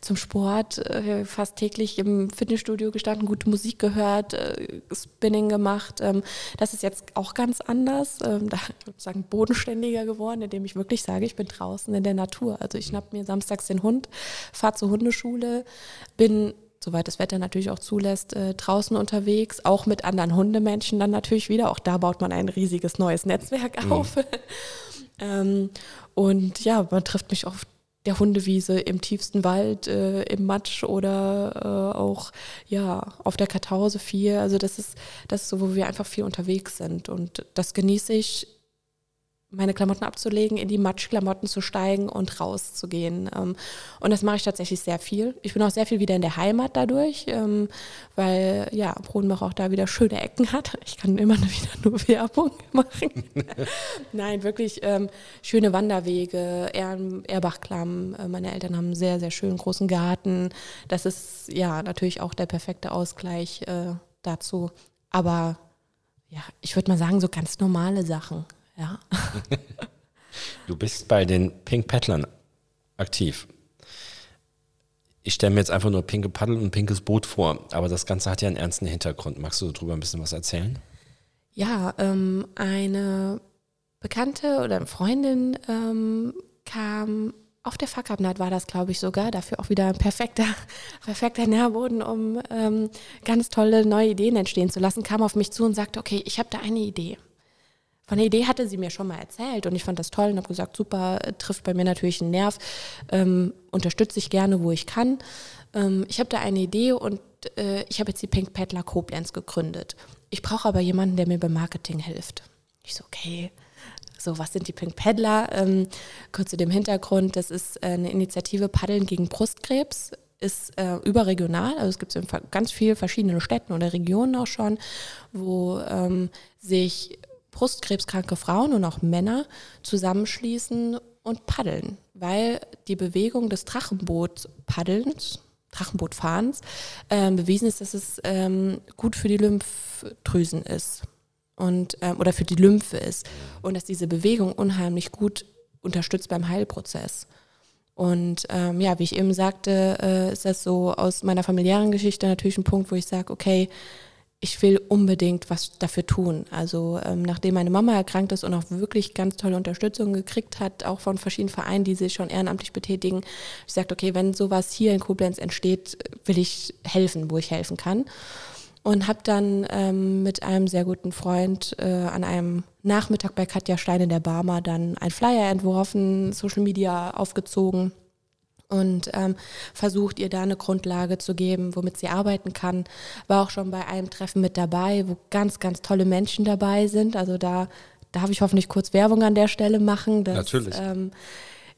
zum Sport, äh, fast täglich im Fitnessstudio gestanden, gute Musik gehört, äh, Spinning gemacht. Ähm, das ist jetzt auch ganz anders. Ähm, da sozusagen bodenständiger geworden, indem ich wirklich sage, ich bin draußen in der Natur. Also ich schnapp mir samstags den Hund, fahre zur Hundeschule, bin soweit das Wetter natürlich auch zulässt, äh, draußen unterwegs, auch mit anderen Hundemenschen dann natürlich wieder. Auch da baut man ein riesiges neues Netzwerk mhm. auf. ähm, und ja, man trifft mich auf der Hundewiese im tiefsten Wald, äh, im Matsch oder äh, auch ja auf der Kartause viel. Also das ist das ist so, wo wir einfach viel unterwegs sind und das genieße ich meine Klamotten abzulegen, in die Matschklamotten zu steigen und rauszugehen. Ähm, und das mache ich tatsächlich sehr viel. Ich bin auch sehr viel wieder in der Heimat dadurch, ähm, weil ja, Brodenbach auch da wieder schöne Ecken hat. Ich kann immer wieder nur Werbung machen. Nein, wirklich ähm, schöne Wanderwege, Erbachklamm. Äh, meine Eltern haben einen sehr, sehr schönen großen Garten. Das ist ja natürlich auch der perfekte Ausgleich äh, dazu. Aber ja, ich würde mal sagen, so ganz normale Sachen. Ja. du bist bei den Pink Paddlern aktiv. Ich stelle mir jetzt einfach nur pinke Paddel und pinkes Boot vor, aber das Ganze hat ja einen ernsten Hintergrund. Magst du darüber ein bisschen was erzählen? Ja, ähm, eine Bekannte oder eine Freundin ähm, kam auf der Fuck Up Night war das, glaube ich, sogar. Dafür auch wieder ein perfekter, perfekter Nährboden, um ähm, ganz tolle neue Ideen entstehen zu lassen. Kam auf mich zu und sagte, okay, ich habe da eine Idee. Von der Idee hatte sie mir schon mal erzählt und ich fand das toll und habe gesagt, super, äh, trifft bei mir natürlich einen Nerv, ähm, unterstütze ich gerne, wo ich kann. Ähm, ich habe da eine Idee und äh, ich habe jetzt die Pink Paddler Koblenz gegründet. Ich brauche aber jemanden, der mir beim Marketing hilft. Ich so, okay, so, was sind die Pink Paddler? Ähm, kurz zu dem Hintergrund, das ist äh, eine Initiative Paddeln gegen Brustkrebs ist äh, überregional, also es gibt es in ganz vielen verschiedenen Städten oder Regionen auch schon, wo ähm, sich brustkrebskranke Frauen und auch Männer zusammenschließen und paddeln, weil die Bewegung des Drachenbootpaddelns, Drachenbootfahrens, äh, bewiesen ist, dass es ähm, gut für die Lymphdrüsen ist und ähm, oder für die Lymphe ist und dass diese Bewegung unheimlich gut unterstützt beim Heilprozess. Und ähm, ja, wie ich eben sagte, äh, ist das so aus meiner familiären Geschichte natürlich ein Punkt, wo ich sage, okay, ich will unbedingt was dafür tun. Also ähm, nachdem meine Mama erkrankt ist und auch wirklich ganz tolle Unterstützung gekriegt hat, auch von verschiedenen Vereinen, die sich schon ehrenamtlich betätigen, ich sagte, okay, wenn sowas hier in Koblenz entsteht, will ich helfen, wo ich helfen kann. Und habe dann ähm, mit einem sehr guten Freund äh, an einem Nachmittag bei Katja Stein in der Barmer dann ein Flyer entworfen, Social Media aufgezogen und ähm, versucht ihr da eine Grundlage zu geben, womit sie arbeiten kann. War auch schon bei einem Treffen mit dabei, wo ganz, ganz tolle Menschen dabei sind. Also da darf ich hoffentlich kurz Werbung an der Stelle machen. Dass, Natürlich. Ähm,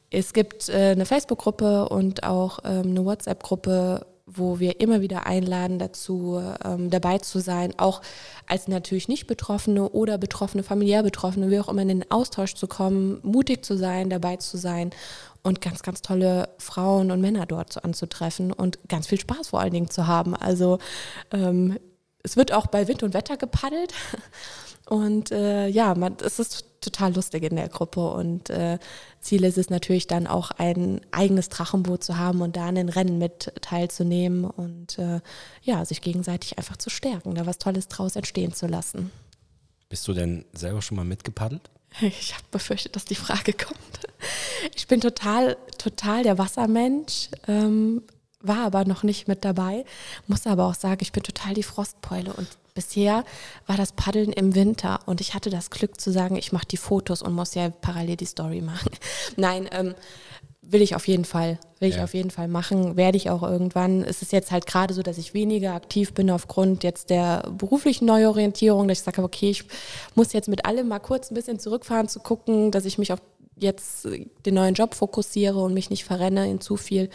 es gibt äh, eine Facebook-Gruppe und auch ähm, eine WhatsApp-Gruppe, wo wir immer wieder einladen dazu, ähm, dabei zu sein, auch als natürlich nicht Betroffene oder Betroffene, familiär Betroffene, wie auch immer in den Austausch zu kommen, mutig zu sein, dabei zu sein und ganz, ganz tolle Frauen und Männer dort anzutreffen und ganz viel Spaß vor allen Dingen zu haben. Also ähm, es wird auch bei Wind und Wetter gepaddelt. Und äh, ja, man, es ist total lustig in der Gruppe. Und äh, Ziel ist es natürlich dann auch ein eigenes Drachenboot zu haben und da an den Rennen mit teilzunehmen und äh, ja, sich gegenseitig einfach zu stärken, da was Tolles draus entstehen zu lassen. Bist du denn selber schon mal mitgepaddelt? Ich habe befürchtet, dass die Frage kommt. Ich bin total, total der Wassermensch, ähm, war aber noch nicht mit dabei. Muss aber auch sagen, ich bin total die Frostbeule und bisher war das Paddeln im Winter und ich hatte das Glück zu sagen, ich mache die Fotos und muss ja parallel die Story machen. Nein, ähm, will ich auf jeden Fall, will ja. ich auf jeden Fall machen, werde ich auch irgendwann. Es ist jetzt halt gerade so, dass ich weniger aktiv bin aufgrund jetzt der beruflichen Neuorientierung, dass ich sage, okay, ich muss jetzt mit allem mal kurz ein bisschen zurückfahren zu gucken, dass ich mich auf jetzt den neuen Job fokussiere und mich nicht verrenne in zu viel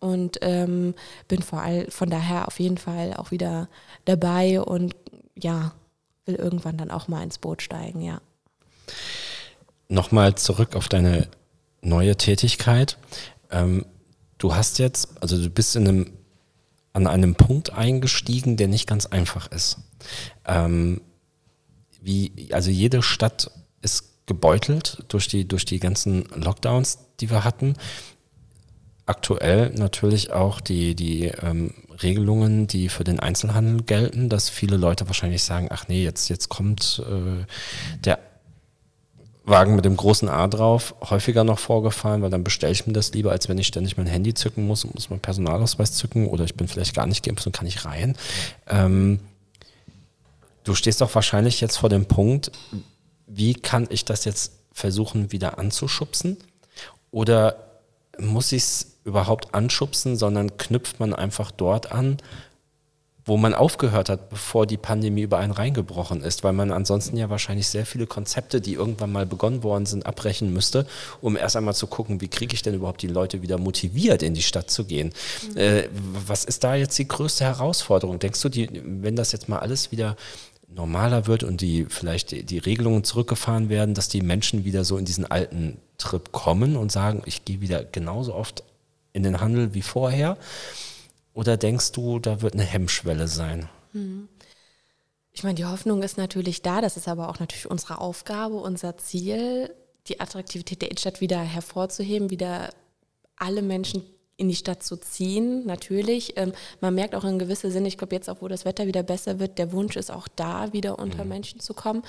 und ähm, bin vor all, von daher auf jeden Fall auch wieder dabei und ja, will irgendwann dann auch mal ins Boot steigen, ja. Nochmal zurück auf deine neue Tätigkeit. Ähm, du hast jetzt, also du bist in einem, an einem Punkt eingestiegen, der nicht ganz einfach ist. Ähm, wie, also jede Stadt ist gebeutelt durch die, durch die ganzen Lockdowns, die wir hatten. Aktuell natürlich auch die, die ähm, Regelungen, die für den Einzelhandel gelten, dass viele Leute wahrscheinlich sagen, ach nee, jetzt, jetzt kommt äh, der Wagen mit dem großen A drauf häufiger noch vorgefahren, weil dann bestelle ich mir das lieber, als wenn ich ständig mein Handy zücken muss und muss meinen Personalausweis zücken oder ich bin vielleicht gar nicht geimpft und kann nicht rein. Ähm, du stehst doch wahrscheinlich jetzt vor dem Punkt, wie kann ich das jetzt versuchen wieder anzuschubsen? Oder muss ich es überhaupt anschubsen, sondern knüpft man einfach dort an, wo man aufgehört hat, bevor die Pandemie über einen reingebrochen ist, weil man ansonsten ja wahrscheinlich sehr viele Konzepte, die irgendwann mal begonnen worden sind, abbrechen müsste, um erst einmal zu gucken, wie kriege ich denn überhaupt die Leute wieder motiviert, in die Stadt zu gehen. Mhm. Äh, was ist da jetzt die größte Herausforderung? Denkst du, die, wenn das jetzt mal alles wieder normaler wird und die vielleicht die, die Regelungen zurückgefahren werden, dass die Menschen wieder so in diesen alten Trip kommen und sagen, ich gehe wieder genauso oft in den Handel wie vorher? Oder denkst du, da wird eine Hemmschwelle sein? Hm. Ich meine, die Hoffnung ist natürlich da, das ist aber auch natürlich unsere Aufgabe, unser Ziel, die Attraktivität der Innenstadt wieder hervorzuheben, wieder alle Menschen in die Stadt zu ziehen, natürlich. Ähm, man merkt auch in gewissem Sinne, ich glaube jetzt auch, wo das Wetter wieder besser wird, der Wunsch ist auch da, wieder unter mhm. Menschen zu kommen.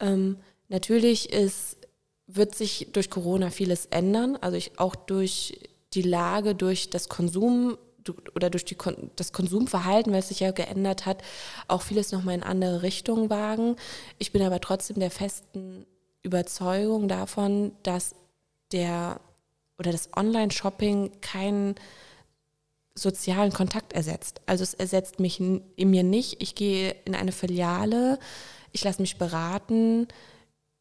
Ähm, natürlich ist, wird sich durch Corona vieles ändern, also ich, auch durch die Lage durch das Konsum oder durch die, das Konsumverhalten, was sich ja geändert hat, auch vieles nochmal in andere Richtungen wagen. Ich bin aber trotzdem der festen Überzeugung davon, dass der oder das Online-Shopping keinen sozialen Kontakt ersetzt. Also es ersetzt mich in, in mir nicht. Ich gehe in eine Filiale, ich lasse mich beraten,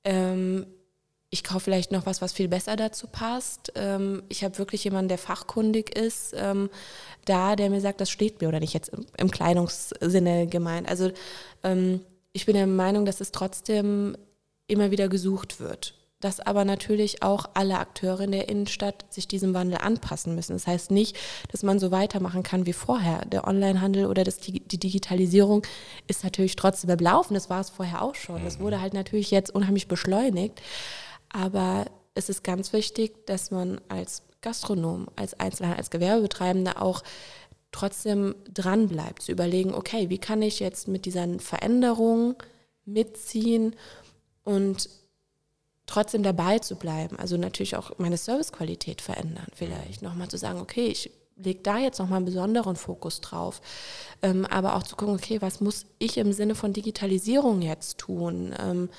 ähm, ich kaufe vielleicht noch was, was viel besser dazu passt. Ähm, ich habe wirklich jemanden, der fachkundig ist, ähm, da, der mir sagt, das steht mir oder nicht jetzt im, Kleidungssinne gemeint. Also ähm, ich bin der Meinung, dass es trotzdem immer wieder gesucht wird. Dass aber natürlich auch alle Akteure in der Innenstadt sich diesem Wandel anpassen müssen. Das heißt nicht, dass man so weitermachen kann wie vorher. Der Onlinehandel oder das, die Digitalisierung ist natürlich trotzdem im Laufen. Das war es vorher auch schon. Das wurde halt natürlich jetzt unheimlich beschleunigt. Aber es ist ganz wichtig, dass man als Gastronom, als Einzelhandel, als Gewerbebetreibender auch trotzdem dran bleibt, zu überlegen, okay, wie kann ich jetzt mit dieser Veränderung mitziehen und trotzdem dabei zu bleiben. Also natürlich auch meine Servicequalität verändern, vielleicht nochmal zu sagen, okay, ich lege da jetzt nochmal einen besonderen Fokus drauf. Ähm, aber auch zu gucken, okay, was muss ich im Sinne von Digitalisierung jetzt tun? Ähm,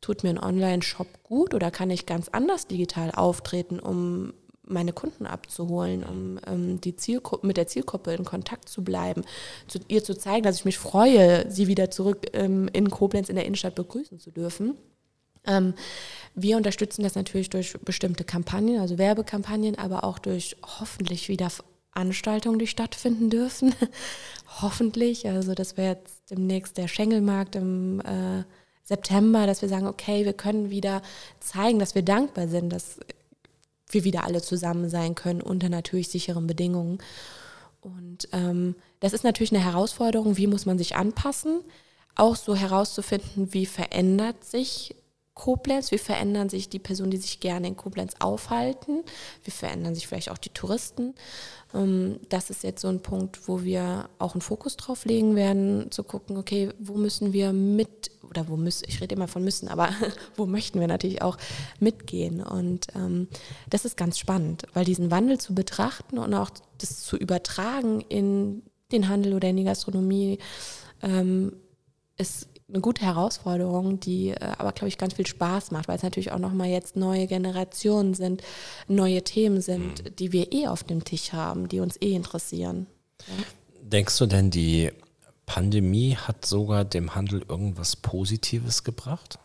tut mir ein Online-Shop gut oder kann ich ganz anders digital auftreten, um meine Kunden abzuholen, um ähm, die mit der Zielgruppe in Kontakt zu bleiben, zu, ihr zu zeigen, dass ich mich freue, sie wieder zurück ähm, in Koblenz in der Innenstadt begrüßen zu dürfen. Ähm, wir unterstützen das natürlich durch bestimmte Kampagnen, also Werbekampagnen, aber auch durch hoffentlich wieder Veranstaltungen, die stattfinden dürfen. hoffentlich. Also das wäre jetzt demnächst der Schengelmarkt im äh, September, dass wir sagen, okay, wir können wieder zeigen, dass wir dankbar sind, dass wir wieder alle zusammen sein können unter natürlich sicheren Bedingungen. Und ähm, das ist natürlich eine Herausforderung, wie muss man sich anpassen, auch so herauszufinden, wie verändert sich Koblenz, wie verändern sich die Personen, die sich gerne in Koblenz aufhalten, wie verändern sich vielleicht auch die Touristen. Ähm, das ist jetzt so ein Punkt, wo wir auch einen Fokus drauf legen werden, zu gucken, okay, wo müssen wir mit, oder wo müssen, ich rede immer von müssen, aber wo möchten wir natürlich auch mitgehen. Und ähm, das ist ganz spannend, weil diesen Wandel zu betrachten und auch das zu übertragen in den Handel oder in die Gastronomie, ähm, ist eine gute Herausforderung, die äh, aber, glaube ich, ganz viel Spaß macht, weil es natürlich auch nochmal jetzt neue Generationen sind, neue Themen sind, mhm. die wir eh auf dem Tisch haben, die uns eh interessieren. Ja. Denkst du denn, die Pandemie hat sogar dem Handel irgendwas Positives gebracht?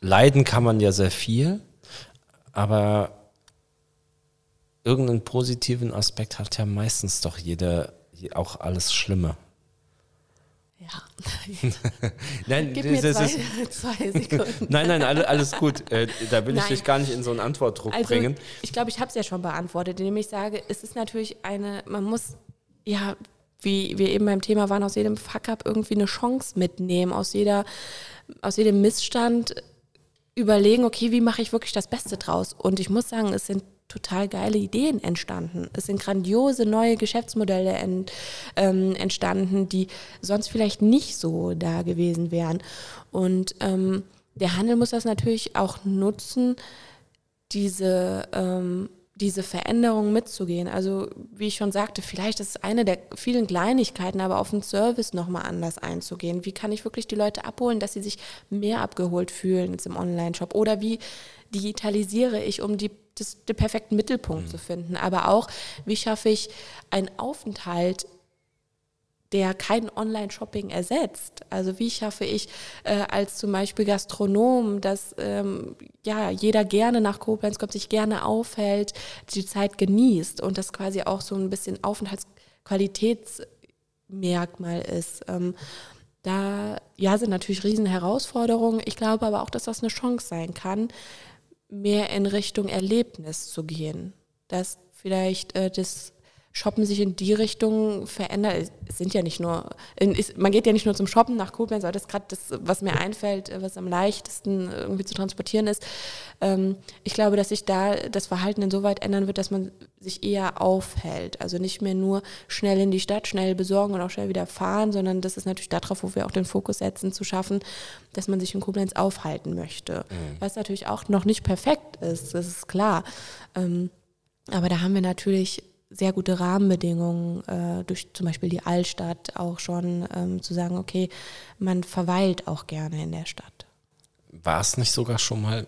Leiden kann man ja sehr viel, aber irgendeinen positiven Aspekt hat ja meistens doch jeder, auch alles Schlimme. Ja. nein, Gib mir zwei, zwei, Sekunden. nein, nein, alles, gut. Äh, da will ich dich gar nicht in so einen Antwortdruck also, bringen. Ich glaube, ich habe es ja schon beantwortet, indem ich sage, es ist natürlich eine, man muss, ja, wie wir eben beim Thema waren, aus jedem Fuck-up irgendwie eine Chance mitnehmen, aus jeder, aus jedem Missstand überlegen, okay, wie mache ich wirklich das Beste draus? Und ich muss sagen, es sind total geile Ideen entstanden. Es sind grandiose neue Geschäftsmodelle ent, ähm, entstanden, die sonst vielleicht nicht so da gewesen wären. Und ähm, der Handel muss das natürlich auch nutzen, diese, ähm, diese Veränderung mitzugehen. Also wie ich schon sagte, vielleicht ist es eine der vielen Kleinigkeiten, aber auf den Service nochmal anders einzugehen. Wie kann ich wirklich die Leute abholen, dass sie sich mehr abgeholt fühlen jetzt im Online-Shop? Oder wie digitalisiere ich, um die das, den perfekten Mittelpunkt mhm. zu finden. Aber auch, wie schaffe ich einen Aufenthalt der kein Online-Shopping ersetzt. Also wie schaffe ich äh, als zum Beispiel Gastronom, dass ähm, ja jeder gerne nach Koblenz kommt, sich gerne aufhält, die Zeit genießt und das quasi auch so ein bisschen Aufenthaltsqualitätsmerkmal ist. Ähm, da ja sind natürlich riesen Herausforderungen. Ich glaube aber auch, dass das eine Chance sein kann, mehr in Richtung Erlebnis zu gehen. Dass vielleicht äh, das Shoppen sich in die Richtung verändert. Es sind ja nicht nur, ist, man geht ja nicht nur zum Shoppen nach Koblenz, aber das ist gerade das, was mir einfällt, was am leichtesten irgendwie zu transportieren ist. Ähm, ich glaube, dass sich da das Verhalten insoweit ändern wird, dass man sich eher aufhält. Also nicht mehr nur schnell in die Stadt, schnell besorgen und auch schnell wieder fahren, sondern das ist natürlich darauf, wo wir auch den Fokus setzen, zu schaffen, dass man sich in Koblenz aufhalten möchte. Mhm. Was natürlich auch noch nicht perfekt ist, das ist klar. Ähm, aber da haben wir natürlich sehr gute Rahmenbedingungen äh, durch zum Beispiel die Altstadt auch schon ähm, zu sagen, okay, man verweilt auch gerne in der Stadt. War es nicht sogar schon mal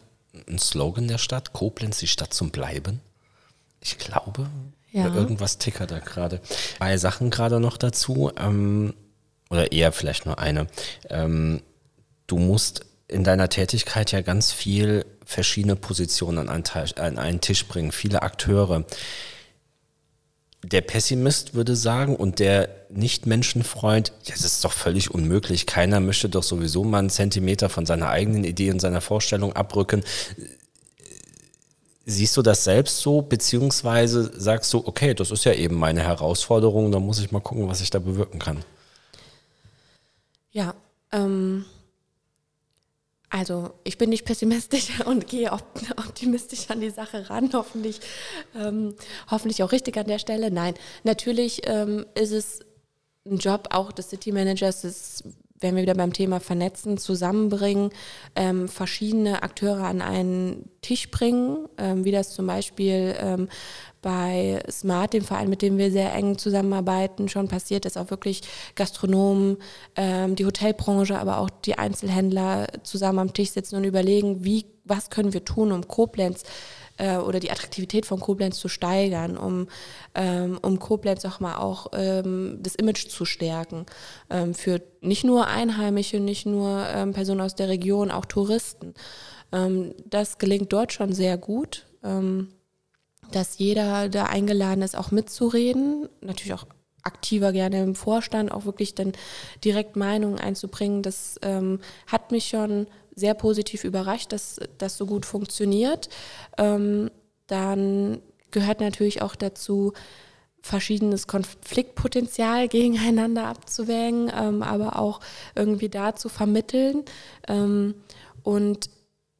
ein Slogan der Stadt, Koblenz, die Stadt zum Bleiben? Ich glaube, ja. irgendwas tickert da gerade. Zwei Sachen gerade noch dazu, ähm, oder eher vielleicht nur eine. Ähm, du musst in deiner Tätigkeit ja ganz viel verschiedene Positionen an einen, an einen Tisch bringen, viele Akteure der Pessimist würde sagen und der Nicht-Menschenfreund, ja, das ist doch völlig unmöglich. Keiner möchte doch sowieso mal einen Zentimeter von seiner eigenen Idee und seiner Vorstellung abrücken. Siehst du das selbst so, beziehungsweise sagst du, okay, das ist ja eben meine Herausforderung, da muss ich mal gucken, was ich da bewirken kann? Ja, ähm, also ich bin nicht pessimistisch und gehe optimistisch an die Sache ran, hoffentlich, ähm, hoffentlich auch richtig an der Stelle. Nein, natürlich ähm, ist es ein Job auch des City Managers, das werden wir wieder beim Thema Vernetzen, zusammenbringen, ähm, verschiedene Akteure an einen Tisch bringen, ähm, wie das zum Beispiel ähm, bei Smart, dem Verein, mit dem wir sehr eng zusammenarbeiten, schon passiert, dass auch wirklich Gastronomen, ähm, die Hotelbranche, aber auch die Einzelhändler zusammen am Tisch sitzen und überlegen, wie, was können wir tun, um Koblenz äh, oder die Attraktivität von Koblenz zu steigern, um, ähm, um Koblenz auch mal auch ähm, das Image zu stärken. Ähm, für nicht nur Einheimische, nicht nur ähm, Personen aus der Region, auch Touristen. Ähm, das gelingt dort schon sehr gut, ähm, dass jeder da eingeladen ist, auch mitzureden. Natürlich auch aktiver gerne im Vorstand, auch wirklich dann direkt Meinungen einzubringen. Das ähm, hat mich schon sehr positiv überrascht, dass das so gut funktioniert. Ähm, dann gehört natürlich auch dazu, verschiedenes Konfliktpotenzial gegeneinander abzuwägen, ähm, aber auch irgendwie da zu vermitteln. Ähm, und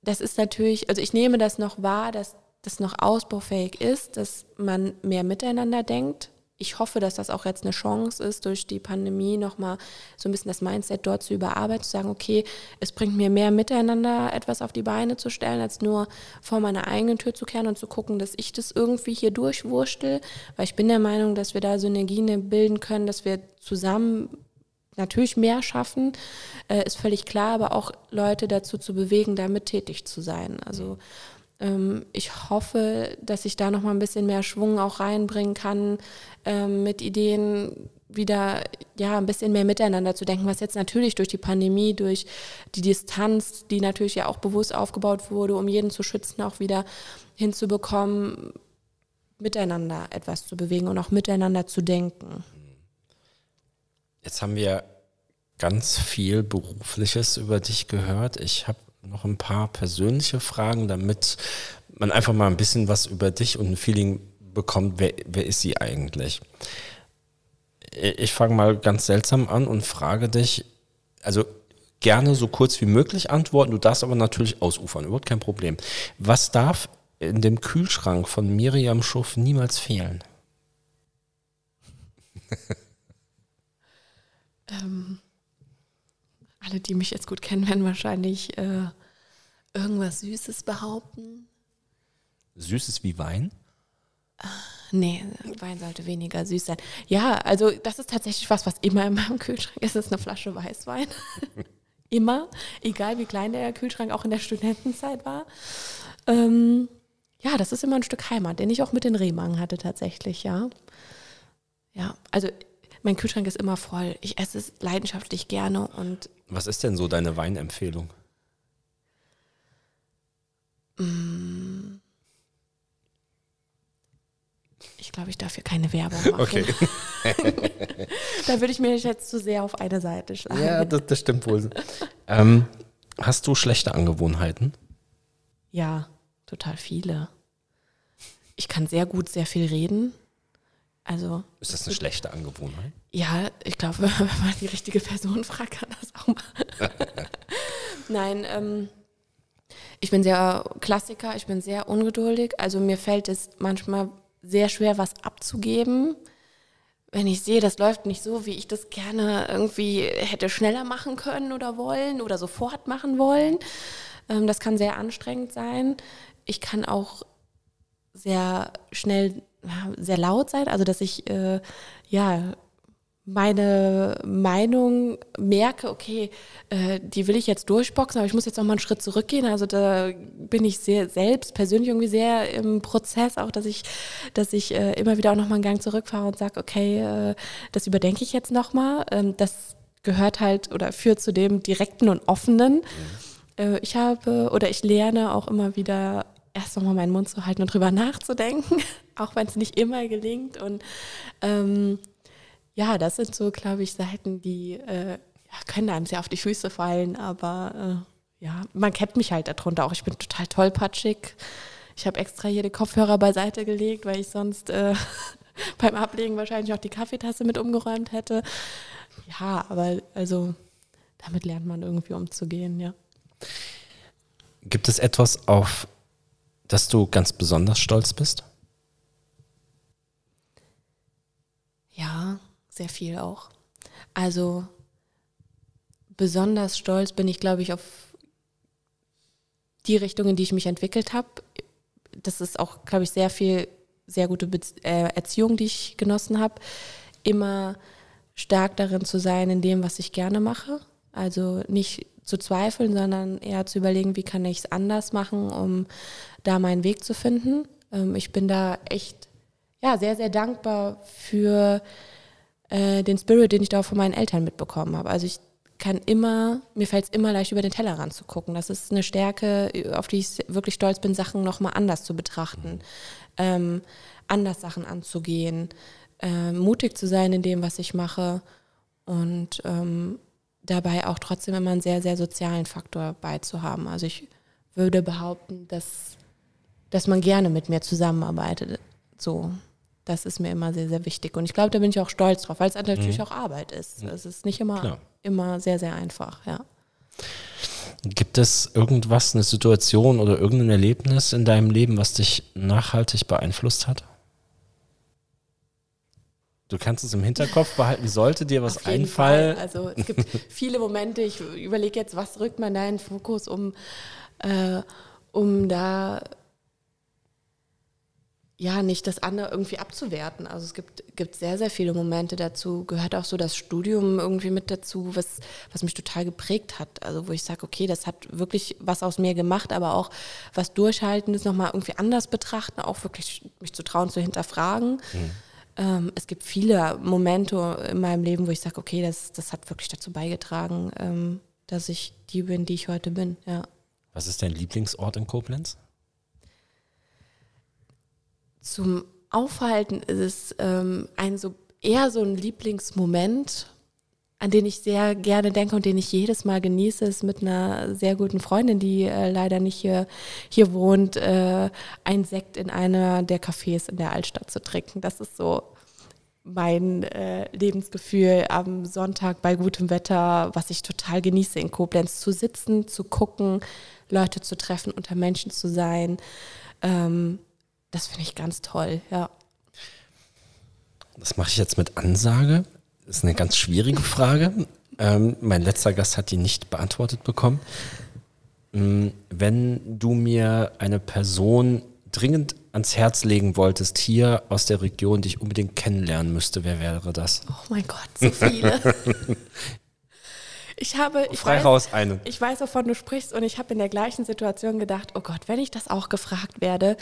das ist natürlich, also ich nehme das noch wahr, dass das noch ausbaufähig ist, dass man mehr miteinander denkt, ich hoffe, dass das auch jetzt eine Chance ist, durch die Pandemie nochmal so ein bisschen das Mindset dort zu überarbeiten, zu sagen, okay, es bringt mir mehr miteinander etwas auf die Beine zu stellen, als nur vor meiner eigenen Tür zu kehren und zu gucken, dass ich das irgendwie hier durchwurstel, weil ich bin der Meinung, dass wir da Synergien bilden können, dass wir zusammen natürlich mehr schaffen, äh, ist völlig klar, aber auch Leute dazu zu bewegen, damit tätig zu sein. Also ich hoffe, dass ich da noch mal ein bisschen mehr Schwung auch reinbringen kann, ähm, mit Ideen wieder ja ein bisschen mehr miteinander zu denken, was jetzt natürlich durch die Pandemie, durch die Distanz, die natürlich ja auch bewusst aufgebaut wurde, um jeden zu schützen, auch wieder hinzubekommen, miteinander etwas zu bewegen und auch miteinander zu denken. Jetzt haben wir ganz viel Berufliches über dich gehört. Ich habe noch ein paar persönliche Fragen, damit man einfach mal ein bisschen was über dich und ein Feeling bekommt, wer, wer ist sie eigentlich? Ich fange mal ganz seltsam an und frage dich, also gerne so kurz wie möglich antworten, du darfst aber natürlich ausufern, überhaupt kein Problem. Was darf in dem Kühlschrank von Miriam Schuff niemals fehlen? ähm, alle, die mich jetzt gut kennen, werden wahrscheinlich äh, irgendwas Süßes behaupten. Süßes wie Wein? Nee, Wein sollte weniger süß sein. Ja, also das ist tatsächlich was, was immer in meinem Kühlschrank ist. Ist eine Flasche Weißwein. immer, egal wie klein der Kühlschrank auch in der Studentenzeit war. Ähm, ja, das ist immer ein Stück Heimat, den ich auch mit den Rehmangen hatte tatsächlich, ja. Ja, also mein Kühlschrank ist immer voll. Ich esse es leidenschaftlich gerne und. Was ist denn so deine Weinempfehlung? Mm. Ich glaube, ich darf hier keine Werbung machen. Okay. da würde ich mir jetzt zu sehr auf eine Seite schlagen. Ja, das, das stimmt wohl. ähm, hast du schlechte Angewohnheiten? Ja, total viele. Ich kann sehr gut sehr viel reden. Also, ist das eine schlechte Angewohnheit? Ja, ich glaube, wenn man die richtige Person fragt, kann das auch mal. Nein, ähm, ich bin sehr Klassiker, ich bin sehr ungeduldig. Also mir fällt es manchmal sehr schwer, was abzugeben. Wenn ich sehe, das läuft nicht so, wie ich das gerne irgendwie hätte schneller machen können oder wollen oder sofort machen wollen. Ähm, das kann sehr anstrengend sein. Ich kann auch sehr schnell sehr laut sein, also dass ich äh, ja meine Meinung merke, okay, äh, die will ich jetzt durchboxen, aber ich muss jetzt noch mal einen Schritt zurückgehen. Also da bin ich sehr selbst persönlich irgendwie sehr im Prozess, auch dass ich, dass ich äh, immer wieder auch noch mal einen Gang zurückfahre und sage, okay, äh, das überdenke ich jetzt noch mal. Ähm, das gehört halt oder führt zu dem direkten und offenen. Mhm. Äh, ich habe oder ich lerne auch immer wieder erst noch mal meinen Mund zu halten und drüber nachzudenken, auch wenn es nicht immer gelingt und ähm, ja, das sind so, glaube ich, Seiten, die äh, können einem sehr auf die Füße fallen, aber äh, ja, man kennt mich halt darunter auch. Ich bin total tollpatschig. Ich habe extra hier die Kopfhörer beiseite gelegt, weil ich sonst äh, beim Ablegen wahrscheinlich auch die Kaffeetasse mit umgeräumt hätte. Ja, aber also damit lernt man irgendwie umzugehen, ja. Gibt es etwas, auf das du ganz besonders stolz bist? Ja, sehr viel auch. Also besonders stolz bin ich, glaube ich, auf die Richtung, in die ich mich entwickelt habe. Das ist auch, glaube ich, sehr viel, sehr gute Be äh, Erziehung, die ich genossen habe. Immer stark darin zu sein, in dem, was ich gerne mache. Also nicht zu zweifeln, sondern eher zu überlegen, wie kann ich es anders machen, um da meinen Weg zu finden. Ähm, ich bin da echt ja, sehr, sehr dankbar für äh, den Spirit, den ich da auch von meinen Eltern mitbekommen habe. Also ich kann immer, mir fällt es immer leicht, über den Tellerrand zu gucken. Das ist eine Stärke, auf die ich wirklich stolz bin, Sachen nochmal anders zu betrachten, ähm, anders Sachen anzugehen, äh, mutig zu sein in dem, was ich mache und ähm, dabei auch trotzdem immer einen sehr, sehr sozialen Faktor beizuhaben. Also ich würde behaupten, dass, dass man gerne mit mir zusammenarbeitet. So, das ist mir immer sehr, sehr wichtig. Und ich glaube, da bin ich auch stolz drauf, weil es natürlich mhm. auch Arbeit ist. Es ist nicht immer, Klar. immer sehr, sehr einfach, ja. Gibt es irgendwas, eine Situation oder irgendein Erlebnis in deinem Leben, was dich nachhaltig beeinflusst hat? Du kannst es im Hinterkopf behalten, sollte dir was einfallen. Also es gibt viele Momente, ich überlege jetzt, was rückt man da in den Fokus, um, äh, um da ja nicht das andere irgendwie abzuwerten. Also es gibt, gibt sehr, sehr viele Momente dazu. Gehört auch so das Studium irgendwie mit dazu, was, was mich total geprägt hat. Also wo ich sage, okay, das hat wirklich was aus mir gemacht, aber auch was durchhalten ist, nochmal irgendwie anders betrachten, auch wirklich mich zu trauen, zu hinterfragen. Mhm. Ähm, es gibt viele Momente in meinem Leben, wo ich sage, okay, das, das hat wirklich dazu beigetragen, ähm, dass ich die bin, die ich heute bin. Ja. Was ist dein Lieblingsort in Koblenz? Zum Aufhalten ist es ähm, ein so eher so ein Lieblingsmoment, an den ich sehr gerne denke und den ich jedes Mal genieße, ist mit einer sehr guten Freundin, die äh, leider nicht hier, hier wohnt, äh, ein Sekt in einer der Cafés in der Altstadt zu trinken. Das ist so mein äh, Lebensgefühl am Sonntag bei gutem Wetter, was ich total genieße in Koblenz, zu sitzen, zu gucken, Leute zu treffen, unter Menschen zu sein. Ähm, das finde ich ganz toll, ja. Das mache ich jetzt mit Ansage. Das ist eine ganz schwierige Frage. Ähm, mein letzter Gast hat die nicht beantwortet bekommen. Ähm, wenn du mir eine Person dringend ans Herz legen wolltest, hier aus der Region, die ich unbedingt kennenlernen müsste, wer wäre das? Oh mein Gott, so viele. ich habe, ich Frei weiß, raus eine. Ich weiß, wovon du sprichst und ich habe in der gleichen Situation gedacht, oh Gott, wenn ich das auch gefragt werde,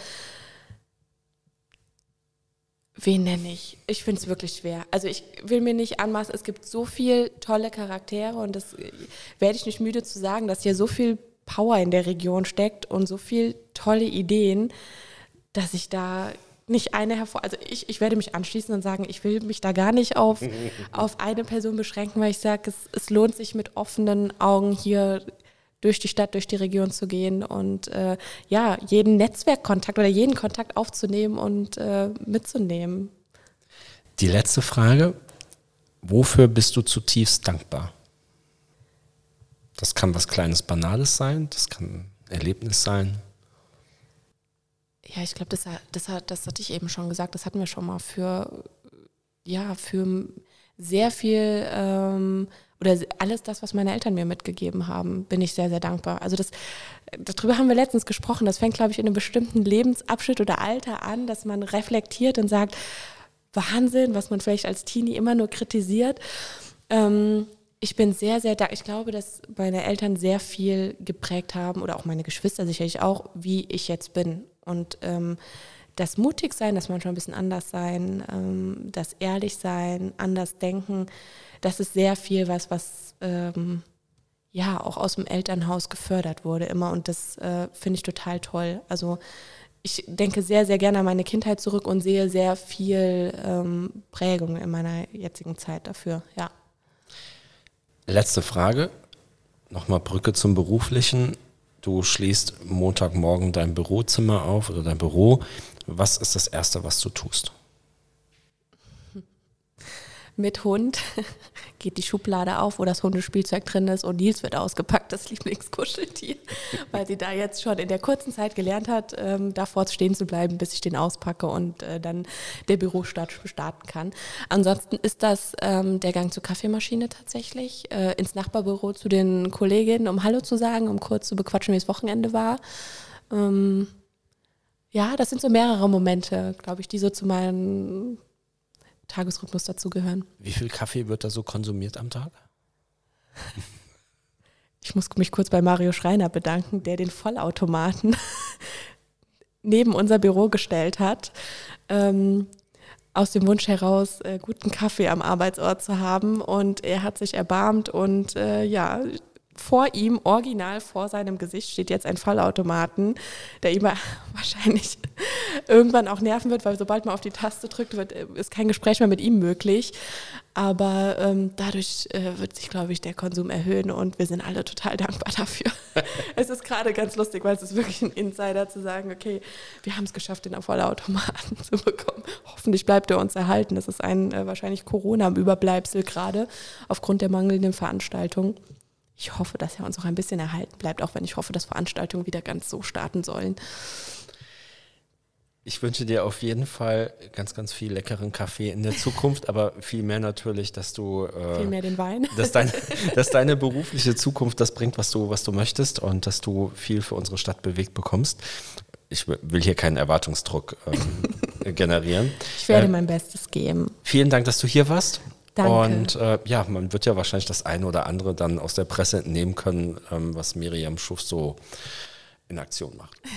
Wen nenne ich? Ich finde es wirklich schwer. Also ich will mir nicht anmaßen, es gibt so viele tolle Charaktere und das werde ich nicht müde zu sagen, dass hier so viel Power in der Region steckt und so viele tolle Ideen, dass ich da nicht eine hervor. Also ich, ich werde mich anschließen und sagen, ich will mich da gar nicht auf, auf eine Person beschränken, weil ich sage, es, es lohnt sich mit offenen Augen hier durch die Stadt, durch die Region zu gehen und äh, ja, jeden Netzwerkkontakt oder jeden Kontakt aufzunehmen und äh, mitzunehmen. Die letzte Frage, wofür bist du zutiefst dankbar? Das kann was Kleines, Banales sein, das kann ein Erlebnis sein. Ja, ich glaube, das, das, das hatte ich eben schon gesagt, das hatten wir schon mal für, ja, für sehr viel ähm, oder alles das, was meine Eltern mir mitgegeben haben, bin ich sehr, sehr dankbar. Also das, darüber haben wir letztens gesprochen. Das fängt, glaube ich, in einem bestimmten Lebensabschnitt oder Alter an, dass man reflektiert und sagt, Wahnsinn, was man vielleicht als Teenie immer nur kritisiert. Ähm, ich bin sehr, sehr dankbar. Ich glaube, dass meine Eltern sehr viel geprägt haben oder auch meine Geschwister sicherlich auch, wie ich jetzt bin. Und ähm, das mutig sein, das manchmal ein bisschen anders sein, ähm, das ehrlich sein, anders denken, das ist sehr viel was, was ähm, ja auch aus dem Elternhaus gefördert wurde immer und das äh, finde ich total toll. Also ich denke sehr, sehr gerne an meine Kindheit zurück und sehe sehr viel ähm, Prägung in meiner jetzigen Zeit dafür, ja. Letzte Frage, nochmal Brücke zum Beruflichen. Du schließt Montagmorgen dein Bürozimmer auf oder dein Büro. Was ist das Erste, was du tust? mit Hund geht die Schublade auf, wo das Hundespielzeug drin ist und Nils wird ausgepackt, das Lieblingskuscheltier, weil sie da jetzt schon in der kurzen Zeit gelernt hat, ähm, davor stehen zu bleiben, bis ich den auspacke und äh, dann der Bürostart starten kann. Ansonsten ist das ähm, der Gang zur Kaffeemaschine tatsächlich, äh, ins Nachbarbüro zu den Kolleginnen, um Hallo zu sagen, um kurz zu bequatschen, wie es Wochenende war. Ähm, ja, das sind so mehrere Momente, glaube ich, die so zu meinen Tagesrhythmus dazugehören. Wie viel Kaffee wird da so konsumiert am Tag? ich muss mich kurz bei Mario Schreiner bedanken, der den Vollautomaten neben unser Büro gestellt hat. Ähm, aus dem Wunsch heraus, äh, guten Kaffee am Arbeitsort zu haben. Und er hat sich erbarmt und äh, ja, vor ihm, original vor seinem Gesicht, steht jetzt ein Vollautomaten, der ihm wahrscheinlich irgendwann auch nerven wird, weil sobald man auf die Taste drückt, wird, äh, ist kein Gespräch mehr mit ihm möglich. Aber ähm, dadurch äh, wird sich, glaube ich, der Konsum erhöhen und wir sind alle total dankbar dafür. es ist gerade ganz lustig, weil es ist wirklich ein Insider zu sagen, okay, wir haben es geschafft, den Vollautomaten zu bekommen. Hoffentlich bleibt er uns erhalten. Das ist ein äh, wahrscheinlich Corona-Überbleibsel gerade aufgrund der mangelnden Veranstaltung ich hoffe, dass er uns auch ein bisschen erhalten bleibt, auch wenn ich hoffe, dass Veranstaltungen wieder ganz so starten sollen. Ich wünsche dir auf jeden Fall ganz, ganz viel leckeren Kaffee in der Zukunft, aber viel mehr natürlich, dass du äh, viel mehr den Wein, dass, dein, dass deine berufliche Zukunft das bringt, was du, was du möchtest und dass du viel für unsere Stadt bewegt bekommst. Ich will hier keinen Erwartungsdruck ähm, generieren. Ich werde äh, mein Bestes geben. Vielen Dank, dass du hier warst. Danke. Und äh, ja, man wird ja wahrscheinlich das eine oder andere dann aus der Presse entnehmen können, ähm, was Miriam Schuff so in Aktion macht.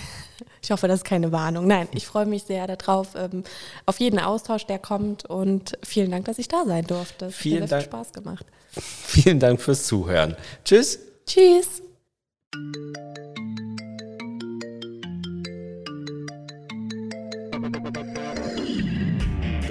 Ich hoffe, das ist keine Warnung. Nein, ich freue mich sehr darauf, ähm, auf jeden Austausch, der kommt. Und vielen Dank, dass ich da sein durfte. Es vielen hat Dank. viel Spaß gemacht. Vielen Dank fürs Zuhören. Tschüss. Tschüss.